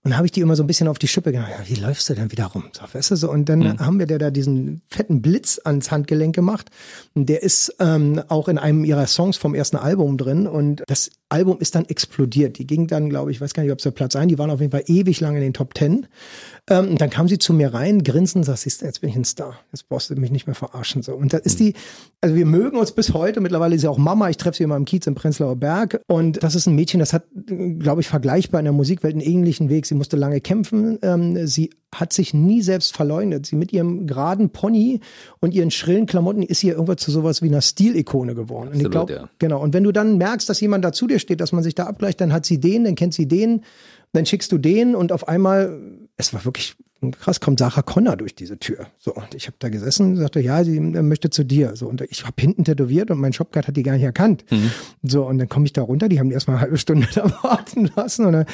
Und habe ich die immer so ein bisschen auf die Schippe. Ja, wie läufst du denn wieder rum? So, weißt du, so. Und dann mhm. haben wir der da diesen fetten Blitz ans Handgelenk gemacht. Und der ist ähm, auch in einem ihrer Songs vom ersten Album drin. Und das Album ist dann explodiert. Die ging dann, glaube ich, weiß gar nicht, ob es der Platz ein, die waren auf jeden Fall ewig lang in den Top Ten. Ähm, und dann kam sie zu mir rein, grinsen, sagt, jetzt bin ich ein Star. Jetzt brauchst du mich nicht mehr verarschen. So. Und da ist die, also wir mögen uns bis heute. Mittlerweile ist sie auch Mama. Ich treffe sie immer im Kiez im Prenzlauer Berg. Und das ist ein Mädchen, das hat, glaube ich, vergleichbar in der Musikwelt einen ähnlichen Weg. Sie musste lange kämpfen. Ähm, sie hat sich nie selbst verleugnet. Sie mit ihrem geraden Pony und ihren schrillen Klamotten ist sie irgendwann zu sowas wie einer Stilikone geworden. Absolut, und ich glaube, ja. genau. Und wenn du dann merkst, dass jemand da zu dir steht, dass man sich da abgleicht, dann hat sie den, dann kennt sie den, dann schickst du den und auf einmal, es war wirklich krass, kommt Sarah Connor durch diese Tür. So, und ich habe da gesessen und sagte, ja, sie möchte zu dir. So, und ich habe hinten tätowiert und mein Shopguard hat die gar nicht erkannt. Mhm. So, und dann komme ich da runter, die haben die erstmal eine halbe Stunde da warten lassen und dann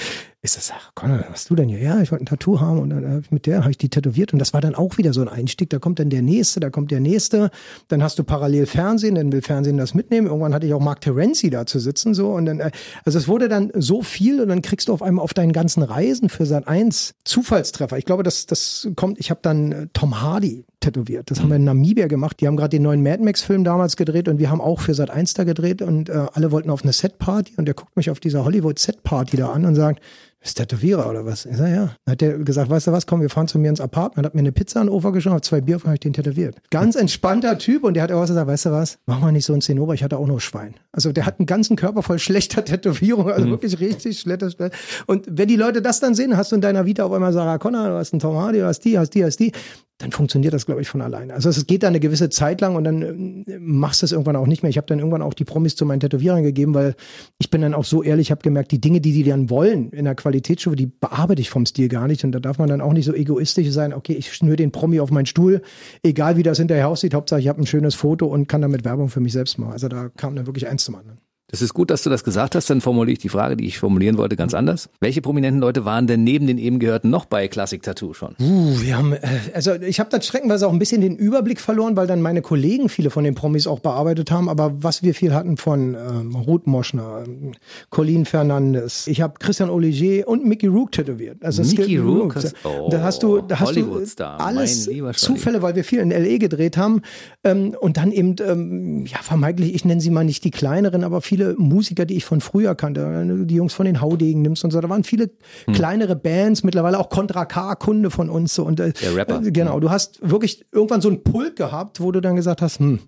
ist das, ach Connor, was hast du denn hier? Ja, ich wollte ein Tattoo haben und dann habe ich mit der habe ich die tätowiert und das war dann auch wieder so ein Einstieg. Da kommt dann der nächste, da kommt der nächste, dann hast du parallel Fernsehen, dann will Fernsehen das mitnehmen. Irgendwann hatte ich auch Mark Terenzi da zu sitzen so und dann, äh, also es wurde dann so viel und dann kriegst du auf einmal auf deinen ganzen Reisen für Sat 1 Zufallstreffer. Ich glaube, das, das kommt, ich habe dann äh, Tom Hardy tätowiert. Das haben wir in Namibia gemacht. Die haben gerade den neuen Mad Max-Film damals gedreht und wir haben auch für Sat 1 da gedreht und äh, alle wollten auf eine Set-Party und der guckt mich auf dieser Hollywood-Set-Party da an und sagt, Ist Tätowierer oder was? Ich sag, ja. Dann hat der gesagt, weißt du was, komm, wir fahren zu mir ins Apartment, hat mir eine Pizza an den Ofen geschoben, zwei Bier, habe ich den tätowiert. Ganz entspannter Typ und der hat auch gesagt, weißt du was, mach mal nicht so ein Zinnober, ich hatte auch nur Schwein. Also der hat einen ganzen Körper voll schlechter Tätowierung, also mhm. wirklich richtig schlechter. Und wenn die Leute das dann sehen, hast du in deiner Vita auf einmal Sarah Connor, du hast einen Tom Hardy, du hast die, hast die, hast die, dann funktioniert das, glaube ich, von alleine. Also es geht da eine gewisse Zeit lang und dann äh, machst du es irgendwann auch nicht mehr. Ich habe dann irgendwann auch die Promis zu meinen Tätowierern gegeben, weil ich bin dann auch so ehrlich, habe gemerkt, die Dinge, die die dann wollen in der Qualitätsstufe, die bearbeite ich vom Stil gar nicht. Und da darf man dann auch nicht so egoistisch sein, okay, ich schnür den Promi auf meinen Stuhl, egal wie das hinterher aussieht, Hauptsache ich habe ein schönes Foto und kann damit Werbung für mich selbst machen. Also da kam dann wirklich eins zum anderen. Das ist gut, dass du das gesagt hast. Dann formuliere ich die Frage, die ich formulieren wollte, ganz anders. Welche prominenten Leute waren denn neben den eben gehörten noch bei Classic Tattoo schon? Uh, wir haben, äh, also ich habe da streckenweise auch ein bisschen den Überblick verloren, weil dann meine Kollegen viele von den Promis auch bearbeitet haben. Aber was wir viel hatten von ähm, Ruth Moschner, ähm, Colleen Fernandes, ich habe Christian Olivier und Mickey Rook tätowiert. Also Mickey Rook? Oh, da hast du, da hast du alles Zufälle, weil wir viel in L.A. gedreht haben. Ähm, und dann eben, ähm, ja, vermeintlich, ich nenne sie mal nicht die kleineren, aber viele viele Musiker, die ich von früher kannte. Die Jungs von den Haudegen nimmst und so. Da waren viele hm. kleinere Bands, mittlerweile auch Contra K, Kunde von uns. So. Und, äh, Der Rapper. Äh, genau, du hast wirklich irgendwann so einen Pult gehabt, wo du dann gesagt hast, hm,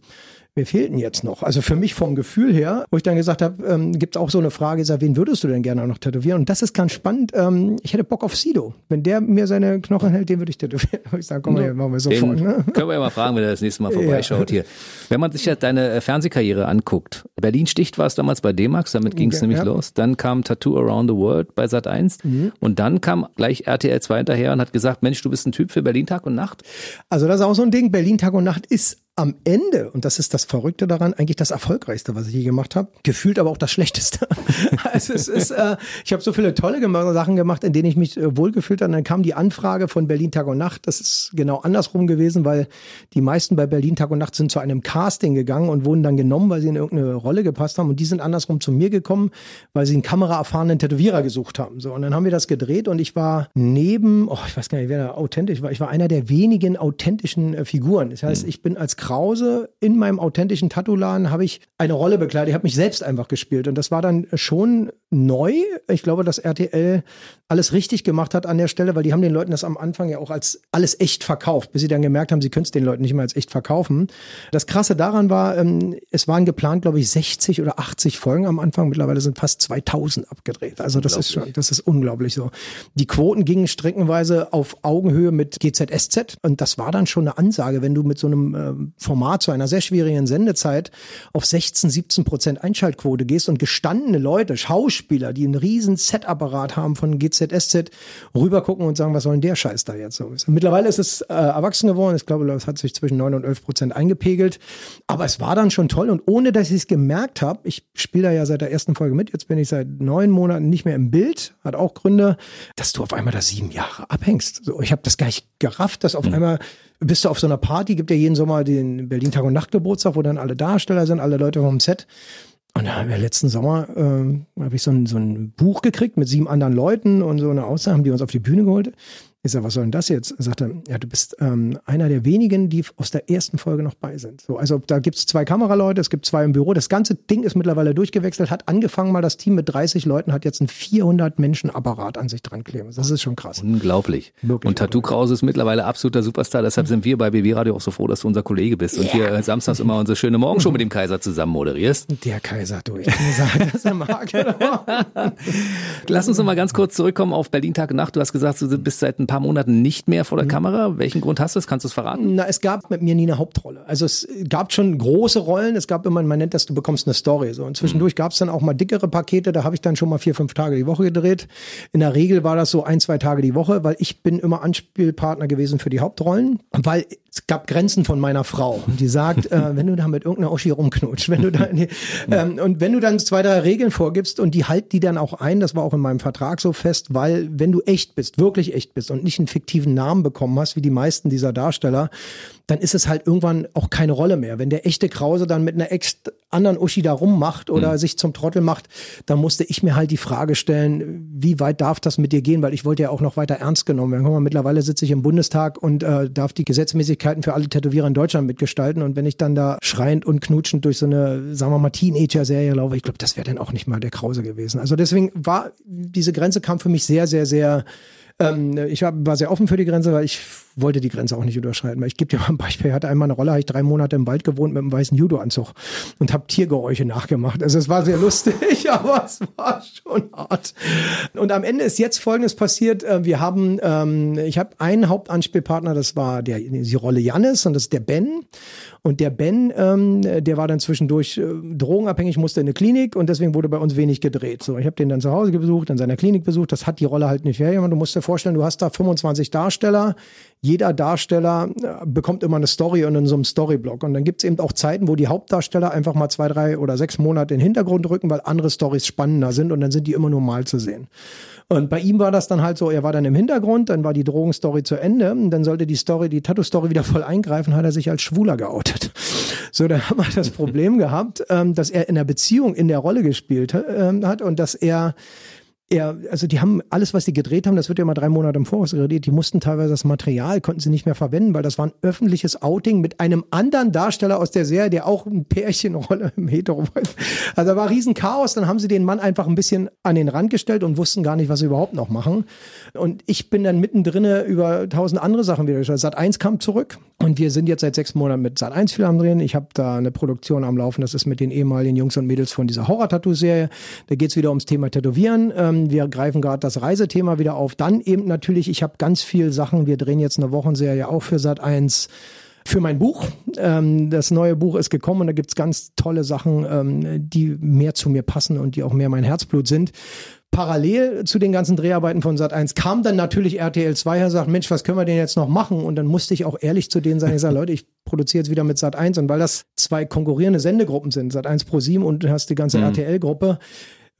Wer fehlten jetzt noch? Also für mich vom Gefühl her, wo ich dann gesagt habe, ähm, gibt es auch so eine Frage, sag, wen würdest du denn gerne noch tätowieren? Und das ist ganz spannend. Ähm, ich hätte Bock auf Sido. Wenn der mir seine Knochen hält, den würde ich tätowieren. Ich sage, komm mal, hier, machen wir sofort. Ne? Können wir ja mal fragen, wenn er das nächste Mal vorbeischaut ja. hier. Wenn man sich ja deine äh, Fernsehkarriere anguckt, Berlin Sticht war es damals bei D-Max, damit ging es ja, nämlich ja. los. Dann kam Tattoo Around the World bei Sat 1 mhm. und dann kam gleich RTL 2 hinterher und hat gesagt, Mensch, du bist ein Typ für Berlin Tag und Nacht. Also das ist auch so ein Ding. Berlin Tag und Nacht ist am Ende, und das ist das Verrückte daran, eigentlich das Erfolgreichste, was ich je gemacht habe. Gefühlt aber auch das Schlechteste. also es ist, äh, ich habe so viele tolle Sachen gemacht, in denen ich mich äh, wohlgefühlt habe. Und dann kam die Anfrage von Berlin Tag und Nacht. Das ist genau andersrum gewesen, weil die meisten bei Berlin Tag und Nacht sind zu einem Casting gegangen und wurden dann genommen, weil sie in irgendeine Rolle gepasst haben. Und die sind andersrum zu mir gekommen, weil sie einen kameraerfahrenen Tätowierer gesucht haben. So, und dann haben wir das gedreht und ich war neben, oh, ich weiß gar nicht, wer da authentisch war. Ich war einer der wenigen authentischen äh, Figuren. Das heißt, mhm. ich bin als Krause in meinem authentischen Tattoo-Laden habe ich eine Rolle bekleidet. Ich habe mich selbst einfach gespielt und das war dann schon neu. Ich glaube, dass RTL alles richtig gemacht hat an der Stelle, weil die haben den Leuten das am Anfang ja auch als alles echt verkauft, bis sie dann gemerkt haben, sie können es den Leuten nicht mehr als echt verkaufen. Das Krasse daran war, ähm, es waren geplant, glaube ich, 60 oder 80 Folgen am Anfang. Mittlerweile sind fast 2000 abgedreht. Also das ist schon, das ist unglaublich so. Die Quoten gingen streckenweise auf Augenhöhe mit GZSZ und das war dann schon eine Ansage, wenn du mit so einem äh, Format zu einer sehr schwierigen Sendezeit auf 16, 17 Prozent Einschaltquote gehst und gestandene Leute, Schauspieler, die einen riesen Set-Apparat haben von GZSZ, rübergucken und sagen, was soll denn der Scheiß da jetzt so? Mittlerweile ist es äh, erwachsen geworden. Ich glaube, das hat sich zwischen 9 und 11 Prozent eingepegelt. Aber es war dann schon toll und ohne, dass ich es gemerkt habe, ich spiele da ja seit der ersten Folge mit, jetzt bin ich seit neun Monaten nicht mehr im Bild, hat auch Gründe, dass du auf einmal da sieben Jahre abhängst. So, ich habe das gar nicht gerafft, dass auf mhm. einmal bist du auf so einer Party, gibt ja jeden Sommer den Berlin Tag und Nacht Geburtstag, wo dann alle Darsteller sind, alle Leute vom Set. Und da haben wir letzten Sommer, äh, habe ich so ein, so ein Buch gekriegt mit sieben anderen Leuten und so eine Aussage, haben die uns auf die Bühne geholt. Ich sage, was soll denn das jetzt? Er sagte, ja, du bist ähm, einer der wenigen, die aus der ersten Folge noch bei sind. So, also da gibt's zwei Kameraleute, es gibt zwei im Büro. Das ganze Ding ist mittlerweile durchgewechselt, hat angefangen mal das Team mit 30 Leuten, hat jetzt einen 400 Menschen Apparat an sich dran kleben. Das ist schon krass. Unglaublich. Wirklich und Tattoo Krause ist mittlerweile absoluter Superstar. Deshalb sind wir bei BB Radio auch so froh, dass du unser Kollege bist und hier samstags immer unsere schöne Morgenshow mit dem Kaiser zusammen moderierst. Der Kaiser, du. Ich sagen, dass er mag. Lass uns noch mal ganz kurz zurückkommen auf Berlin Tag und Nacht. Du hast gesagt, du bist seit ein paar Monaten nicht mehr vor der mhm. Kamera? Welchen Grund hast du das? Kannst du es verraten? Na, es gab mit mir nie eine Hauptrolle. Also es gab schon große Rollen. Es gab immer, man nennt das, du bekommst eine Story. So. Und zwischendurch mhm. gab es dann auch mal dickere Pakete. Da habe ich dann schon mal vier, fünf Tage die Woche gedreht. In der Regel war das so ein, zwei Tage die Woche, weil ich bin immer Anspielpartner gewesen für die Hauptrollen. Weil es gab Grenzen von meiner Frau. Die sagt, äh, wenn du da mit irgendeiner Oschi rumknutscht, wenn du da, ähm, und wenn du dann zwei, drei Regeln vorgibst und die halt die dann auch ein, das war auch in meinem Vertrag so fest, weil wenn du echt bist, wirklich echt bist und und nicht einen fiktiven Namen bekommen hast, wie die meisten dieser Darsteller, dann ist es halt irgendwann auch keine Rolle mehr. Wenn der echte Krause dann mit einer ex anderen Uschi da rummacht oder mhm. sich zum Trottel macht, dann musste ich mir halt die Frage stellen, wie weit darf das mit dir gehen, weil ich wollte ja auch noch weiter ernst genommen werden. Mal, mittlerweile sitze ich im Bundestag und äh, darf die Gesetzmäßigkeiten für alle Tätowierer in Deutschland mitgestalten und wenn ich dann da schreiend und knutschend durch so eine, sagen wir mal, Teenager-Serie laufe, ich glaube, das wäre dann auch nicht mal der Krause gewesen. Also deswegen war, diese Grenze kam für mich sehr, sehr, sehr ähm, ich war, war sehr offen für die Grenze, weil ich wollte die Grenze auch nicht überschreiten. Ich gebe dir mal ein Beispiel. Ich hatte einmal eine Rolle, habe ich drei Monate im Wald gewohnt mit einem weißen Judo-Anzug und habe Tiergeräusche nachgemacht. Also es war sehr lustig, aber es war schon hart. Und am Ende ist jetzt Folgendes passiert. Äh, wir haben, ähm, ich habe einen Hauptanspielpartner, das war der, die Rolle Jannis und das ist der Ben. Und der Ben, ähm, der war dann zwischendurch äh, drogenabhängig, musste in eine Klinik und deswegen wurde bei uns wenig gedreht. So, ich habe den dann zu Hause besucht, in seiner Klinik besucht. Das hat die Rolle halt nicht hergemacht. Du musst dir du hast da 25 Darsteller. Jeder Darsteller äh, bekommt immer eine Story und in so einem Storyblock. Und dann gibt's eben auch Zeiten, wo die Hauptdarsteller einfach mal zwei, drei oder sechs Monate in den Hintergrund rücken, weil andere Stories spannender sind und dann sind die immer nur mal zu sehen. Und bei ihm war das dann halt so, er war dann im Hintergrund, dann war die Drogenstory zu Ende, und dann sollte die Story, die Tattoo-Story wieder voll eingreifen, hat er sich als Schwuler geoutet. So, dann haben wir das Problem gehabt, ähm, dass er in der Beziehung in der Rolle gespielt ähm, hat und dass er er, also die haben alles, was sie gedreht haben, das wird ja mal drei Monate im Voraus gedreht, die mussten teilweise das Material, konnten sie nicht mehr verwenden, weil das war ein öffentliches Outing mit einem anderen Darsteller aus der Serie, der auch ein Pärchenrolle im Hetero war. Also da war riesen Chaos, dann haben sie den Mann einfach ein bisschen an den Rand gestellt und wussten gar nicht, was sie überhaupt noch machen. Und ich bin dann mittendrin über tausend andere Sachen wieder. Sat 1 kam zurück und wir sind jetzt seit sechs Monaten mit Sat 1 viel am Drehen. Ich habe da eine Produktion am Laufen, das ist mit den ehemaligen Jungs und Mädels von dieser Horror-Tattoo-Serie. Da geht's wieder ums Thema Tätowieren. Ähm, wir greifen gerade das Reisethema wieder auf. Dann eben natürlich, ich habe ganz viel Sachen. Wir drehen jetzt eine Wochenserie auch für Sat 1 für mein Buch. Ähm, das neue Buch ist gekommen und da gibt's ganz tolle Sachen, ähm, die mehr zu mir passen und die auch mehr mein Herzblut sind. Parallel zu den ganzen Dreharbeiten von Sat1 kam dann natürlich RTL 2 her sagt, Mensch, was können wir denn jetzt noch machen? Und dann musste ich auch ehrlich zu denen sagen, ich sage, Leute, ich produziere jetzt wieder mit Sat1 und weil das zwei konkurrierende Sendegruppen sind, Sat1 Pro 7 und du hast die ganze mhm. RTL-Gruppe,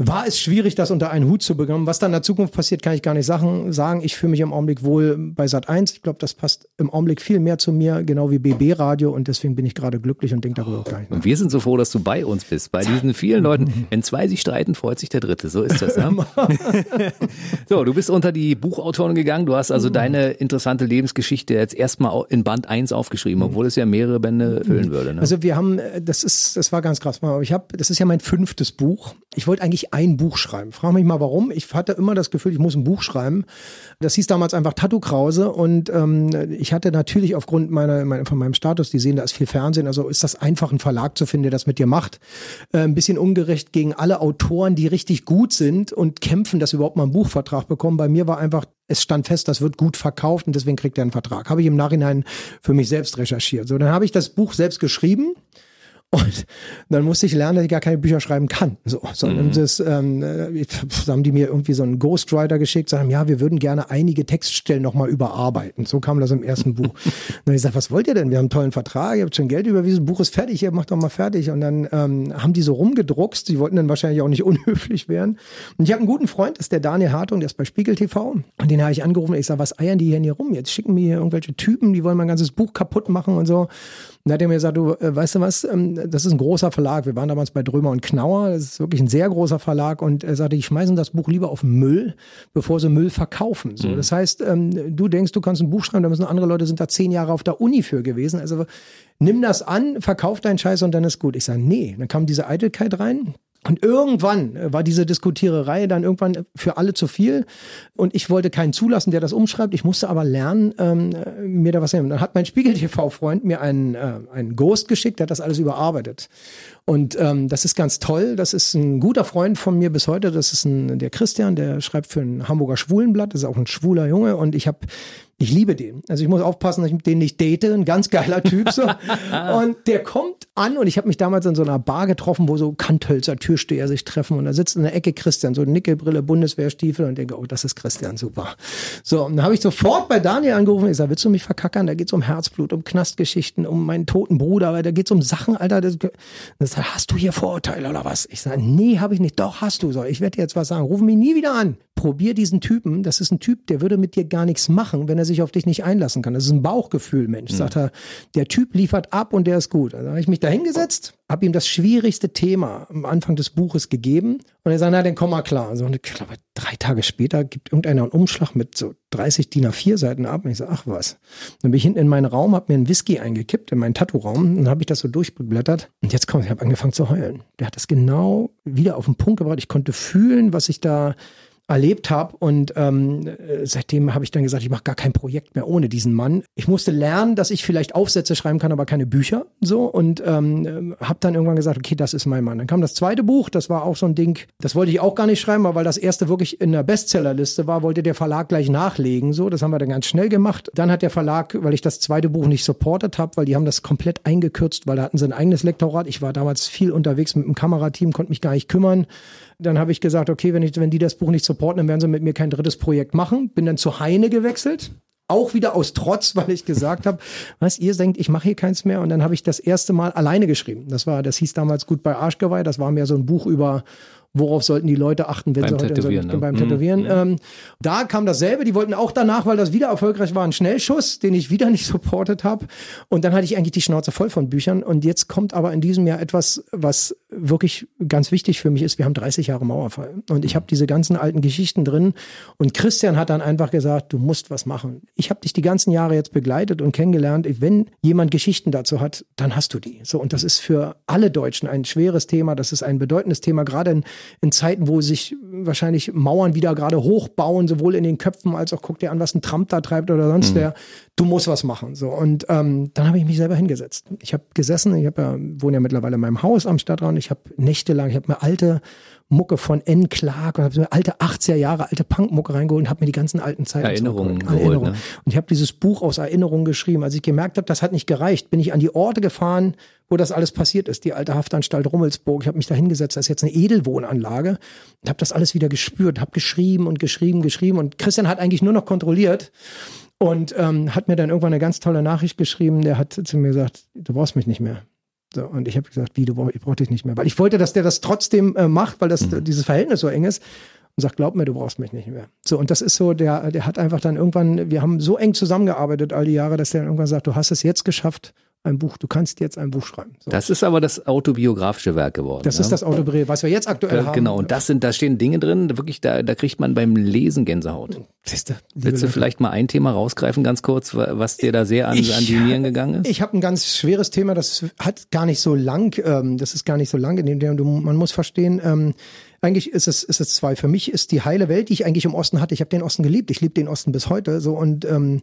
war es schwierig, das unter einen Hut zu bekommen. Was dann in der Zukunft passiert, kann ich gar nicht sagen. Ich fühle mich im Augenblick wohl bei Sat 1. Ich glaube, das passt im Augenblick viel mehr zu mir, genau wie BB Radio und deswegen bin ich gerade glücklich und denke darüber auch gar nicht. Und wir sind so froh, dass du bei uns bist. Bei diesen vielen Leuten, wenn zwei sich streiten, freut sich der Dritte. So ist das. Ja? so, du bist unter die Buchautoren gegangen. Du hast also mhm. deine interessante Lebensgeschichte jetzt erstmal in Band 1 aufgeschrieben, obwohl es ja mehrere Bände füllen würde. Ne? Also wir haben, äh, das ist, das war ganz krass. Ich habe, das ist ja mein fünftes Buch. Ich wollte eigentlich ein Buch schreiben. Frag mich mal warum. Ich hatte immer das Gefühl, ich muss ein Buch schreiben. Das hieß damals einfach Tattoo Krause und ähm, ich hatte natürlich aufgrund meiner, meiner, von meinem Status, die sehen, da ist viel Fernsehen, also ist das einfach ein Verlag zu finden, der das mit dir macht. Äh, ein bisschen ungerecht gegen alle Autoren, die richtig gut sind und kämpfen, dass sie überhaupt mal einen Buchvertrag bekommen. Bei mir war einfach es stand fest, das wird gut verkauft und deswegen kriegt er einen Vertrag. Habe ich im Nachhinein für mich selbst recherchiert. So, dann habe ich das Buch selbst geschrieben und dann musste ich lernen, dass ich gar keine Bücher schreiben kann. So, sondern mhm. das ähm, äh, haben die mir irgendwie so einen Ghostwriter geschickt, sagen, ja, wir würden gerne einige Textstellen nochmal überarbeiten. So kam das im ersten Buch. Und dann ich gesagt, was wollt ihr denn? Wir haben einen tollen Vertrag, ihr habt schon Geld überwiesen, Buch ist fertig, ihr macht doch mal fertig. Und dann ähm, haben die so rumgedruckst, die wollten dann wahrscheinlich auch nicht unhöflich werden. Und ich habe einen guten Freund, das ist der Daniel Hartung, der ist bei Spiegel TV. Und den habe ich angerufen, ich sage, was eiern die hier, hier rum? Jetzt schicken mir hier irgendwelche Typen, die wollen mein ganzes Buch kaputt machen und so. Und dann hat er mir gesagt, du, äh, weißt du was, ähm, das ist ein großer Verlag. Wir waren damals bei Drömer und Knauer. Das ist wirklich ein sehr großer Verlag. Und er sagte, ich schmeißen das Buch lieber auf Müll, bevor sie Müll verkaufen. So, mhm. Das heißt, ähm, du denkst, du kannst ein Buch schreiben, da müssen andere Leute sind da zehn Jahre auf der Uni für gewesen. Also nimm das an, verkauf deinen Scheiß und dann ist gut. Ich sage, nee. Dann kam diese Eitelkeit rein. Und irgendwann äh, war diese Diskutiererei dann irgendwann für alle zu viel. Und ich wollte keinen zulassen, der das umschreibt. Ich musste aber lernen, ähm, mir da was nehmen. Dann hat mein Spiegel-TV-Freund mir einen, äh, einen Ghost geschickt, der hat das alles überarbeitet. Und ähm, das ist ganz toll. Das ist ein guter Freund von mir bis heute. Das ist ein, der Christian, der schreibt für ein Hamburger Schwulenblatt. Das ist auch ein schwuler Junge. Und ich habe Ich liebe den. Also ich muss aufpassen, dass ich den nicht date. Ein ganz geiler Typ so. und der kommt an und ich habe mich damals in so einer Bar getroffen, wo so Kanthölzer Türsteher sich treffen und da sitzt in der Ecke Christian, so Nickelbrille, Bundeswehrstiefel und denke, oh, das ist Christian, super. So, und dann habe ich sofort bei Daniel angerufen. Ich sage, willst du mich verkackern? Da geht's um Herzblut, um Knastgeschichten, um meinen toten Bruder, aber da geht's um Sachen, Alter. Das, das hast du hier Vorurteile oder was? Ich sage, nee, habe ich nicht. Doch, hast du. So, ich werde dir jetzt was sagen. Ruf mich nie wieder an. Probier diesen Typen. Das ist ein Typ, der würde mit dir gar nichts machen, wenn er sich auf dich nicht einlassen kann. Das ist ein Bauchgefühl, Mensch. Mhm. Sagt er, der Typ liefert ab und der ist gut. Also habe ich mich da hingesetzt, habe ihm das schwierigste Thema am Anfang des Buches gegeben und er sagt, na, dann komm mal klar. Also, und ich glaube, drei Tage später gibt irgendeiner einen Umschlag mit so 30 DIN A4 Seiten ab und ich sage, ach was. Dann bin ich hinten in meinen Raum, habe mir einen Whisky eingekippt in meinen Tattoo-Raum und habe ich das so durchgeblättert und jetzt kommt, ich habe angefangen zu heulen. Der hat das genau wieder auf den Punkt gebracht. Ich konnte fühlen, was ich da erlebt habe. Und ähm, seitdem habe ich dann gesagt, ich mache gar kein Projekt mehr ohne diesen Mann. Ich musste lernen, dass ich vielleicht Aufsätze schreiben kann, aber keine Bücher. So und ähm, habe dann irgendwann gesagt, okay, das ist mein Mann. Dann kam das zweite Buch, das war auch so ein Ding, das wollte ich auch gar nicht schreiben, aber weil das erste wirklich in der Bestsellerliste war, wollte der Verlag gleich nachlegen. So, das haben wir dann ganz schnell gemacht. Dann hat der Verlag, weil ich das zweite Buch nicht supportet habe, weil die haben das komplett eingekürzt, weil da hatten sie ein eigenes Lektorat. Ich war damals viel unterwegs mit dem Kamerateam, konnte mich gar nicht kümmern. Dann habe ich gesagt, okay, wenn, ich, wenn die das Buch nicht supporten, dann werden sie mit mir kein drittes Projekt machen. Bin dann zu Heine gewechselt. Auch wieder aus Trotz, weil ich gesagt habe, was ihr denkt, ich mache hier keins mehr. Und dann habe ich das erste Mal alleine geschrieben. Das war, das hieß damals gut bei Arschgeweih. Das war mehr so ein Buch über worauf sollten die Leute achten, wenn beim sie heute Tätowieren, ne? beim Tätowieren. Mhm. Ähm, da kam dasselbe, die wollten auch danach, weil das wieder erfolgreich war, einen Schnellschuss, den ich wieder nicht supportet habe. Und dann hatte ich eigentlich die Schnauze voll von Büchern. Und jetzt kommt aber in diesem Jahr etwas, was wirklich ganz wichtig für mich ist. Wir haben 30 Jahre Mauerfall. Und ich habe diese ganzen alten Geschichten drin. Und Christian hat dann einfach gesagt, du musst was machen. Ich habe dich die ganzen Jahre jetzt begleitet und kennengelernt. Wenn jemand Geschichten dazu hat, dann hast du die. So, und das ist für alle Deutschen ein schweres Thema. Das ist ein bedeutendes Thema, gerade in in Zeiten, wo sich wahrscheinlich Mauern wieder gerade hochbauen, sowohl in den Köpfen als auch guck dir an, was ein Trump da treibt oder sonst mhm. wer. Du musst was machen. So und ähm, dann habe ich mich selber hingesetzt. Ich habe gesessen. Ich habe ja wohne ja mittlerweile in meinem Haus am Stadtrand. Ich habe nächtelang, ich habe mir alte Mucke von N. Clark und habe so alte 80er Jahre alte Punkmucke reingeholt und habe mir die ganzen alten Zeiten Erinnerungen geholt, Erinnerungen. Ne? Und ich habe dieses Buch aus Erinnerungen geschrieben. Als ich gemerkt habe, das hat nicht gereicht, bin ich an die Orte gefahren, wo das alles passiert ist. Die alte Haftanstalt Rummelsburg. Ich habe mich da hingesetzt, das ist jetzt eine Edelwohnanlage und habe das alles wieder gespürt, habe geschrieben und geschrieben, geschrieben und Christian hat eigentlich nur noch kontrolliert und ähm, hat mir dann irgendwann eine ganz tolle Nachricht geschrieben. Der hat zu mir gesagt, du brauchst mich nicht mehr. So, und ich habe gesagt, wie, du brauch, ich brauche dich nicht mehr. Weil ich wollte, dass der das trotzdem äh, macht, weil das, mhm. dieses Verhältnis so eng ist. Und sagt, glaub mir, du brauchst mich nicht mehr. So, und das ist so, der, der hat einfach dann irgendwann, wir haben so eng zusammengearbeitet all die Jahre, dass der dann irgendwann sagt, du hast es jetzt geschafft ein Buch, du kannst jetzt ein Buch schreiben. So. Das ist aber das autobiografische Werk geworden. Das ne? ist das Autobiografische, was wir jetzt aktuell äh, haben. Genau, und das sind, da stehen Dinge drin, wirklich, da, da kriegt man beim Lesen Gänsehaut. Siehste, Willst du vielleicht mal ein Thema rausgreifen, ganz kurz, was dir da sehr an, ich, an die Nieren gegangen ist? Ich habe ein ganz schweres Thema, das hat gar nicht so lang, ähm, das ist gar nicht so lang, in dem man muss verstehen, ähm, eigentlich ist es, ist es zwei. Für mich ist die heile Welt, die ich eigentlich im Osten hatte. Ich habe den Osten geliebt. Ich liebe den Osten bis heute. So und ähm,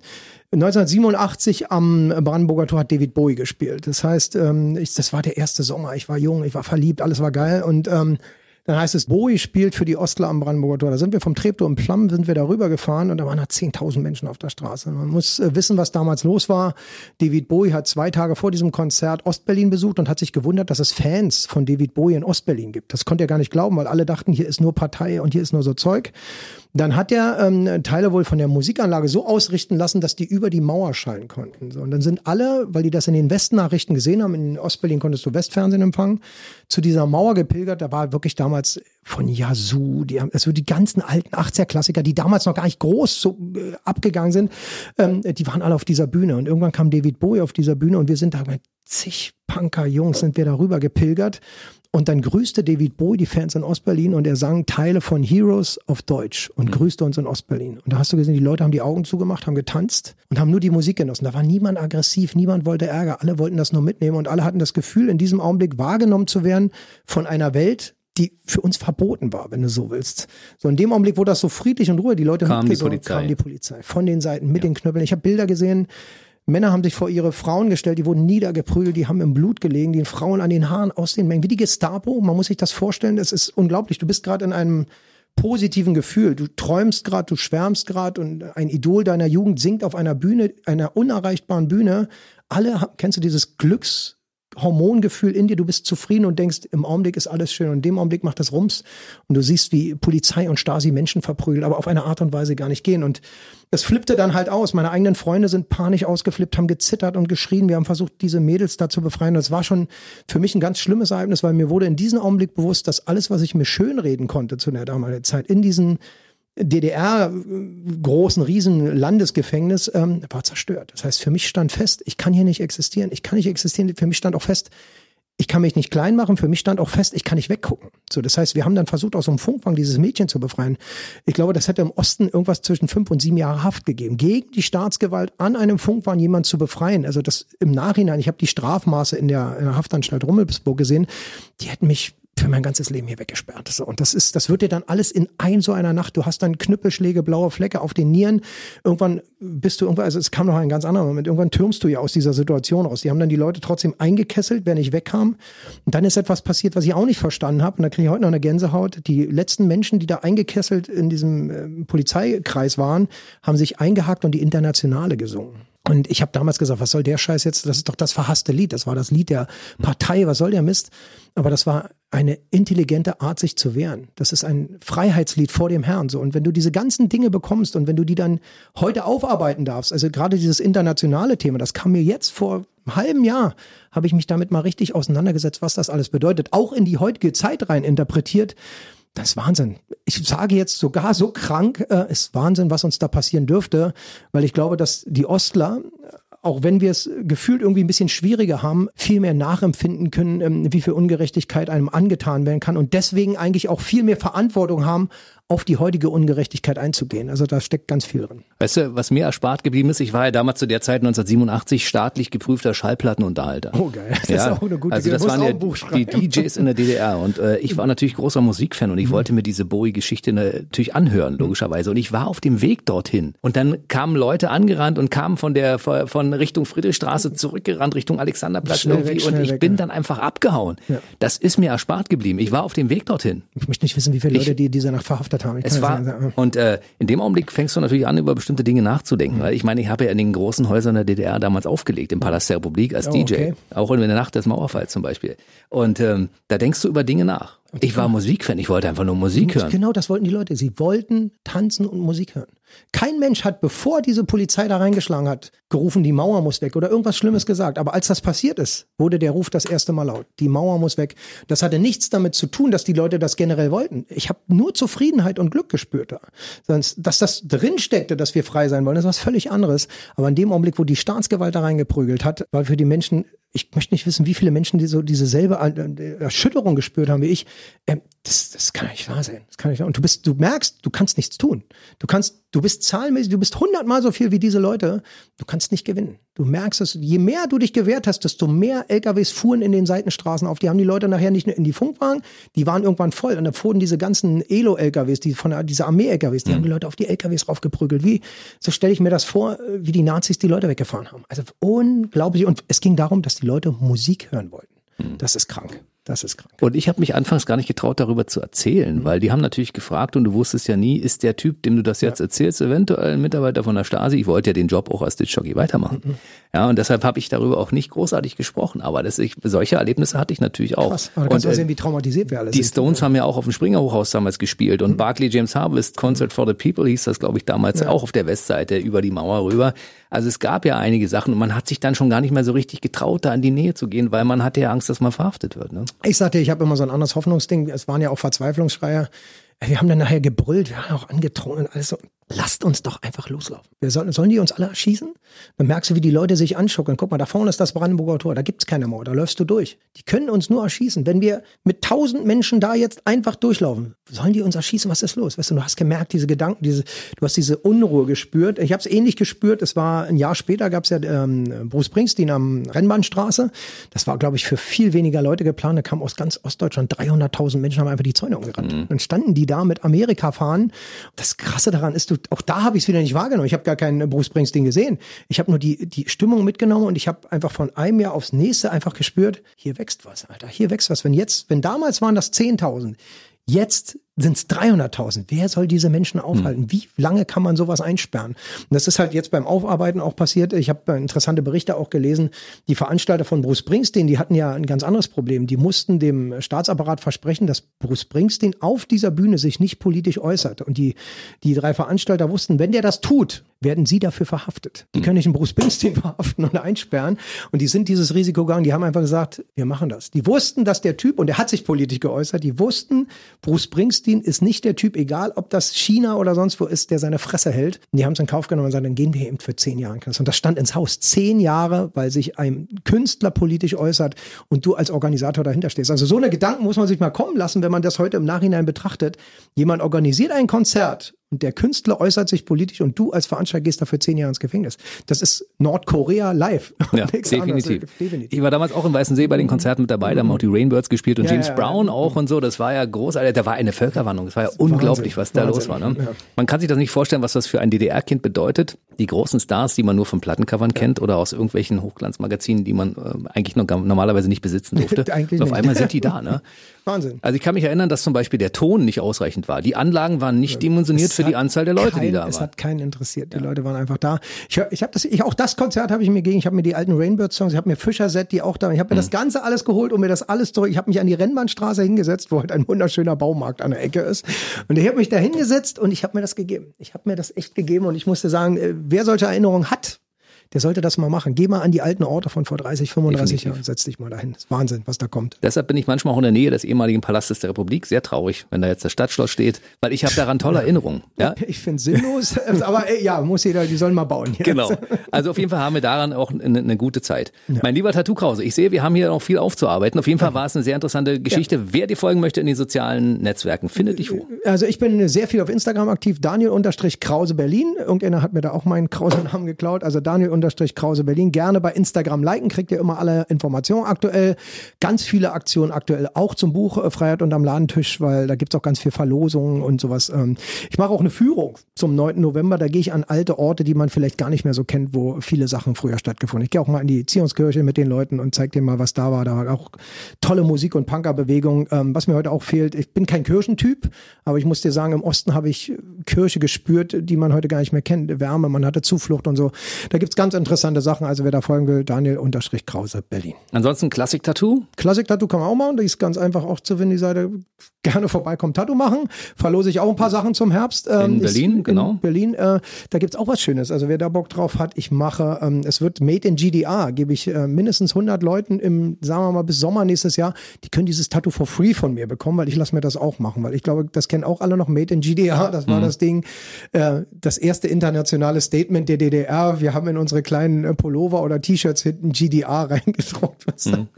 1987 am Brandenburger Tor hat David Bowie gespielt. Das heißt, ähm, ich, das war der erste Sommer. Ich war jung, ich war verliebt, alles war geil und ähm, dann heißt es, Bowie spielt für die Ostler am Brandenburger Tor. Da sind wir vom Treptow im Plamm, sind wir darüber gefahren und da waren da 10.000 Menschen auf der Straße. Man muss äh, wissen, was damals los war. David Bowie hat zwei Tage vor diesem Konzert Ostberlin besucht und hat sich gewundert, dass es Fans von David Bowie in Ostberlin gibt. Das konnte er gar nicht glauben, weil alle dachten, hier ist nur Partei und hier ist nur so Zeug. Dann hat er ähm, Teile wohl von der Musikanlage so ausrichten lassen, dass die über die Mauer schallen konnten. So, und dann sind alle, weil die das in den Westnachrichten gesehen haben, in Ostberlin konntest du Westfernsehen empfangen, zu dieser Mauer gepilgert. Da war wirklich damals von Yazoo, die haben, also die ganzen alten 80er-Klassiker, die damals noch gar nicht groß so äh, abgegangen sind, ähm, die waren alle auf dieser Bühne. Und irgendwann kam David Bowie auf dieser Bühne und wir sind da mit zig Punker-Jungs sind wir darüber gepilgert und dann grüßte David Bowie die Fans in Ostberlin und er sang Teile von Heroes auf Deutsch und mhm. grüßte uns in Ostberlin. Und da hast du gesehen, die Leute haben die Augen zugemacht, haben getanzt und haben nur die Musik genossen. Da war niemand aggressiv, niemand wollte Ärger, alle wollten das nur mitnehmen und alle hatten das Gefühl, in diesem Augenblick wahrgenommen zu werden von einer Welt, die für uns verboten war, wenn du so willst. So in dem Augenblick, wo das so friedlich und ruhig, die Leute kam die Polizei. kam die Polizei von den Seiten mit ja. den Knöppeln. Ich habe Bilder gesehen, Männer haben sich vor ihre Frauen gestellt, die wurden niedergeprügelt, die haben im Blut gelegen, die Frauen an den Haaren aus den Mengen, wie die Gestapo. Man muss sich das vorstellen, das ist unglaublich. Du bist gerade in einem positiven Gefühl. Du träumst gerade, du schwärmst gerade und ein Idol deiner Jugend singt auf einer Bühne, einer unerreichbaren Bühne. Alle, kennst du dieses Glücks, Hormongefühl in dir, du bist zufrieden und denkst, im Augenblick ist alles schön und in dem Augenblick macht das Rums und du siehst, wie Polizei und Stasi Menschen verprügeln, aber auf eine Art und Weise gar nicht gehen und es flippte dann halt aus. Meine eigenen Freunde sind panisch ausgeflippt, haben gezittert und geschrien. Wir haben versucht, diese Mädels da zu befreien. Das war schon für mich ein ganz schlimmes Ereignis, weil mir wurde in diesem Augenblick bewusst, dass alles, was ich mir schönreden konnte zu der damaligen Zeit, in diesen DDR großen riesen Landesgefängnis ähm, war zerstört. Das heißt, für mich stand fest, ich kann hier nicht existieren, ich kann nicht existieren. Für mich stand auch fest, ich kann mich nicht klein machen. Für mich stand auch fest, ich kann nicht weggucken. So, das heißt, wir haben dann versucht, aus so einem Funkfang dieses Mädchen zu befreien. Ich glaube, das hätte im Osten irgendwas zwischen fünf und sieben Jahre Haft gegeben, gegen die Staatsgewalt an einem Funkfang jemand zu befreien. Also das im Nachhinein, ich habe die Strafmaße in der, in der Haftanstalt Rummelsburg gesehen, die hätten mich für mein ganzes Leben hier weggesperrt. So, und das ist, das wird dir dann alles in ein so einer Nacht. Du hast dann Knüppelschläge, blaue Flecke auf den Nieren. Irgendwann bist du irgendwann, also es kam noch ein ganz anderer Moment. Irgendwann türmst du ja aus dieser Situation raus. Die haben dann die Leute trotzdem eingekesselt, wer nicht wegkam. Und dann ist etwas passiert, was ich auch nicht verstanden habe. Und da kriege ich heute noch eine Gänsehaut. Die letzten Menschen, die da eingekesselt in diesem äh, Polizeikreis waren, haben sich eingehakt und die Internationale gesungen. Und ich habe damals gesagt, was soll der Scheiß jetzt? Das ist doch das verhasste Lied. Das war das Lied der Partei. Was soll der Mist? Aber das war eine intelligente Art, sich zu wehren. Das ist ein Freiheitslied vor dem Herrn. So. Und wenn du diese ganzen Dinge bekommst und wenn du die dann heute aufarbeiten darfst, also gerade dieses internationale Thema, das kam mir jetzt vor einem halben Jahr, habe ich mich damit mal richtig auseinandergesetzt, was das alles bedeutet. Auch in die heutige Zeit rein interpretiert. Das ist Wahnsinn. Ich sage jetzt sogar so krank, äh, ist Wahnsinn, was uns da passieren dürfte, weil ich glaube, dass die Ostler auch wenn wir es gefühlt irgendwie ein bisschen schwieriger haben, viel mehr nachempfinden können, ähm, wie viel Ungerechtigkeit einem angetan werden kann und deswegen eigentlich auch viel mehr Verantwortung haben, auf die heutige Ungerechtigkeit einzugehen. Also da steckt ganz viel drin. Weißt du, was mir erspart geblieben ist, ich war ja damals zu der Zeit 1987 staatlich geprüfter Schallplattenunterhalter. Oh geil, das ja, ist auch eine gute Also das waren ja die. DJs in der DDR und äh, ich war natürlich großer Musikfan und ich wollte mir diese Bowie-Geschichte natürlich anhören, logischerweise. Und ich war auf dem Weg dorthin. Und dann kamen Leute angerannt und kamen von der von Richtung Friedrichstraße zurückgerannt, Richtung Alexanderplatz Schnell irgendwie weg, und ich weg, bin ja. dann einfach abgehauen. Ja. Das ist mir erspart geblieben. Ich war auf dem Weg dorthin. Ich möchte nicht wissen, wie viele Ich- Leute die diese Nacht verhaftet haben. Ich Es war, sagen, und äh, in dem Augenblick fängst du natürlich an, über bestimmte Dinge nachzudenken. Weil ich meine, ich habe ja in den großen Häusern der DDR damals aufgelegt, im Palast der Republik als Oh, DJ. okay. Auch in der Nacht des Mauerfalls zum Beispiel. Und ähm, da denkst du über Dinge nach. Ich war Musikfan, ich wollte einfach nur Musik hören. Genau, das wollten die Leute. Sie wollten tanzen und Musik hören. Kein Mensch hat, bevor diese Polizei da reingeschlagen hat, gerufen, die Mauer muss weg oder irgendwas Schlimmes gesagt. Aber als das passiert ist, wurde der Ruf das erste Mal laut. Die Mauer muss weg. Das hatte nichts damit zu tun, dass die Leute das generell wollten. Ich habe nur Zufriedenheit und Glück gespürt da. Sonst, dass das drin steckte, dass wir frei sein wollen, ist was völlig anderes. Aber in dem Augenblick, wo die Staatsgewalt da reingeprügelt hat, war für die Menschen ich möchte nicht wissen, wie viele Menschen die so diese selbe äh, Erschütterung gespürt haben wie ich. Ähm, das, das kann nicht wahr sein. Das kann nicht wahr. Und du bist, du merkst, du kannst nichts tun. Du kannst, du bist zahlenmäßig, du bist hundertmal so viel wie diese Leute. Du kannst nicht gewinnen. Du merkst es. Je mehr du dich gewehrt hast, desto mehr LKWs fuhren in den Seitenstraßen auf. Die haben die Leute nachher nicht nur in die Funkwagen, die waren irgendwann voll. Und dann fuhren diese ganzen Elo-LKWs, die von der, diese Armee-LKWs, die haben die Leute auf die LKWs raufgeprügelt. Wie, so stelle ich mir das vor, äh, wie die Nazis die Leute weggefahren haben. Also unglaublich. Und es ging darum, dass die Leute Musik hören wollten. Das ist krank. Das ist krank. Und ich habe mich anfangs gar nicht getraut, darüber zu erzählen, weil die haben natürlich gefragt und du wusstest ja nie, ist der Typ, dem du das jetzt erzählst, eventuell ein Mitarbeiter von der Stasi? Ich wollte ja den Job auch als Diskjockey weitermachen. Ja, und deshalb habe ich darüber auch nicht großartig gesprochen. Aber das, ich, solche Erlebnisse hatte ich natürlich auch. Krass. Aber da kannst du und, auch äh, sehen, wie traumatisiert wir alle die sind. Stones haben ja auch auf dem Springer Hochhaus damals gespielt und Barclay James Harvest Concert for the People hieß das, glaube ich, damals auch auf der Westseite über die Mauer rüber. Also es gab ja einige Sachen und man hat sich dann schon gar nicht mehr so richtig getraut, da in die Nähe zu gehen, weil man hatte ja Angst, dass man verhaftet wird. Ne? Ich sagte, ich habe immer so ein anderes Hoffnungsding. Es waren ja auch Verzweiflungsschreier. Wir haben dann nachher gebrüllt, wir haben auch angetrunken und alles so. Lasst uns doch einfach loslaufen. Wir sollen, sollen die uns alle erschießen? Dann merkst du, wie die Leute sich anschucken. Guck mal, da vorne ist das Brandenburger Tor, da gibt's keine Mauer, da läufst du durch. Die können uns nur erschießen. Wenn wir mit tausend Menschen da jetzt einfach durchlaufen, sollen die uns erschießen? Was ist los? Weißt du, du hast gemerkt, diese Gedanken, diese, du hast diese Unruhe gespürt. Ich habe es ähnlich gespürt. Es war ein Jahr später, gab's ja ähm, Bruce Springsteen am Rennbahnstraße. Das war, glaube ich, für viel weniger Leute geplant. Da kamen aus ganz Ostdeutschland 300.000 Menschen, haben einfach die Zäune umgerannt. Dann standen die da mit Amerika fahren. Das Krasse daran ist, du, auch da habe ich es wieder nicht wahrgenommen. Ich habe gar keinen Bruce Springsteen gesehen. Ich habe nur die, die Stimmung mitgenommen und ich habe einfach von einem Jahr aufs nächste einfach gespürt, hier wächst was, Alter, hier wächst was. Wenn jetzt, wenn damals waren das 10.000, jetzt sind es 300.000. Wer soll diese Menschen aufhalten? Hm. Wie lange kann man sowas einsperren? Und das ist halt jetzt beim Aufarbeiten auch passiert. Ich habe interessante Berichte auch gelesen. Die Veranstalter von Bruce Springsteen, die hatten ja ein ganz anderes Problem. Die mussten dem Staatsapparat versprechen, dass Bruce Springsteen auf dieser Bühne sich nicht politisch äußert. Und die, die drei Veranstalter wussten, wenn der das tut, werden sie dafür verhaftet. Die hm. können nicht einen Bruce Springsteen verhaften und einsperren. Und die sind dieses Risiko gegangen. Die haben einfach gesagt, wir machen das. Die wussten, dass der Typ, und er hat sich politisch geäußert, die wussten, Bruce Springsteen ist nicht der Typ, egal ob das China oder sonst wo ist, der seine Fresse hält. Und die haben es in Kauf genommen und gesagt, dann gehen wir eben für zehn Jahre. Und das stand ins Haus. Zehn Jahre, weil sich ein Künstler politisch äußert und du als Organisator dahinter stehst. Also so eine Gedanken muss man sich mal kommen lassen, wenn man das heute im Nachhinein betrachtet. Jemand organisiert ein Konzert und der Künstler äußert sich politisch und du als Veranstalter gehst dafür zehn Jahre ins Gefängnis. Das ist Nordkorea live. Ja, definitiv. definitiv. Ich war damals auch im Weißen See bei den Konzerten mit dabei, da haben auch die Rainbirds gespielt und ja, James ja, Brown auch und so. Das war ja großartig. Da war eine Völkerwanderung. Das war ja unglaublich, was da Wahnsinn. los war. Ne? Man kann sich das nicht vorstellen, was das für ein DDR-Kind bedeutet. Die großen Stars, die man nur von Plattencovern kennt oder aus irgendwelchen Hochglanzmagazinen, die man äh, eigentlich noch normalerweise nicht besitzen durfte. auf einmal sind die da. Ne? Wahnsinn. Also ich kann mich erinnern, dass zum Beispiel der Ton nicht ausreichend war. Die Anlagen waren nicht dimensioniert für die Anzahl der Leute, kein, die da waren. Es hat keinen interessiert. Die ja. Leute waren einfach da. Ich, ich habe das, ich, auch das Konzert habe ich mir gegen. Ich habe mir die alten Rainbird-Songs, ich habe mir Fischer Set, die auch da. Ich habe mir mhm. das Ganze alles geholt und mir das alles zurück. Ich habe mich an die Rennbahnstraße hingesetzt, wo halt ein wunderschöner Baumarkt an der Ecke ist. Und ich habe mich da hingesetzt und ich habe mir das gegeben. Ich habe mir das echt gegeben und ich musste sagen, äh, wer solche Erinnerungen hat, der sollte das mal machen. Geh mal an die alten Orte von vor 30, 35 Jahren und setz dich mal dahin. Das ist Wahnsinn, was da kommt. Deshalb bin ich manchmal auch in der Nähe des ehemaligen Palastes der Republik. Sehr traurig, wenn da jetzt das Stadtschloss steht, weil ich habe daran tolle Erinnerungen. Ja? Ich finde sinnlos, aber ey, ja, muss jeder, die sollen mal bauen. Jetzt. Genau. Also auf jeden Fall haben wir daran auch eine, eine gute Zeit. Ja. Mein lieber Tattoo Krause, ich sehe, wir haben hier noch viel aufzuarbeiten. Auf jeden Fall war es eine sehr interessante Geschichte. Ja. Wer dir folgen möchte in den sozialen Netzwerken, findet dich wo? Also ich bin sehr viel auf Instagram aktiv. Daniel-Krause Berlin. Irgendeiner hat mir da auch meinen Krause-Namen geklaut. Also Daniel-Krause Berlin. Berlin gerne bei Instagram liken, kriegt ihr immer alle Informationen aktuell. Ganz viele Aktionen aktuell auch zum Buch äh, Freiheit unterm Ladentisch, weil da gibt's auch ganz viel Verlosungen und sowas. Ähm, ich mache auch eine Führung zum 9. November. Da gehe ich an alte Orte, die man vielleicht gar nicht mehr so kennt, wo viele Sachen früher stattgefunden. Ich gehe auch mal in die Zionskirche mit den Leuten und zeige denen mal, was da war. Da war auch tolle Musik und Punkerbewegung. Ähm, was mir heute auch fehlt, ich bin kein Kirchentyp, aber ich muss dir sagen, im Osten habe ich Kirche gespürt, die man heute gar nicht mehr kennt. Wärme, man hatte Zuflucht und so. Da gibt's ganz interessante Sachen. Also wer da folgen will, Daniel-Krause Berlin. Ansonsten Klassik-Tattoo? Klassik-Tattoo kann man auch machen. Die ist ganz einfach auch zu finden, die Seite. Gerne vorbeikommen, Tattoo machen. Verlose ich auch ein paar Sachen zum Herbst. Ähm, in Berlin, in genau. Berlin, äh, da gibt's auch was Schönes. Also wer da Bock drauf hat, ich mache, ähm, es wird Made in GDR, gebe ich äh, mindestens 100 Leuten im, sagen wir mal, bis Sommer nächstes Jahr, die können dieses Tattoo for free von mir bekommen, weil ich lasse mir das auch machen, weil ich glaube, das kennen auch alle noch, Made in GDR, das war mhm. das Ding, äh, das erste internationale Statement der DDR. Wir haben in unsere kleinen äh, Pullover oder T-Shirts hinten GDR reingedruckt. Mhm.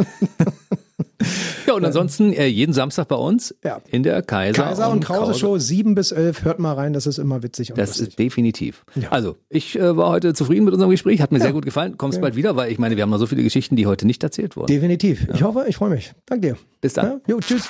Ja, und ansonsten äh, jeden Samstag bei uns ja. in der Kaiser, Kaiser und, und Krause, Krause, Show 7 bis 11. Hört mal rein, das ist immer witzig. Und das lustig. ist definitiv. Ja. Also, ich äh, war heute zufrieden mit unserem Gespräch, hat mir ja. sehr gut gefallen. Kommst bald wieder, weil ich meine, wir haben noch so viele Geschichten, die heute nicht erzählt wurden. Definitiv. Ich hoffe, ich freue mich. Danke dir. Bis dann. Jo, tschüss.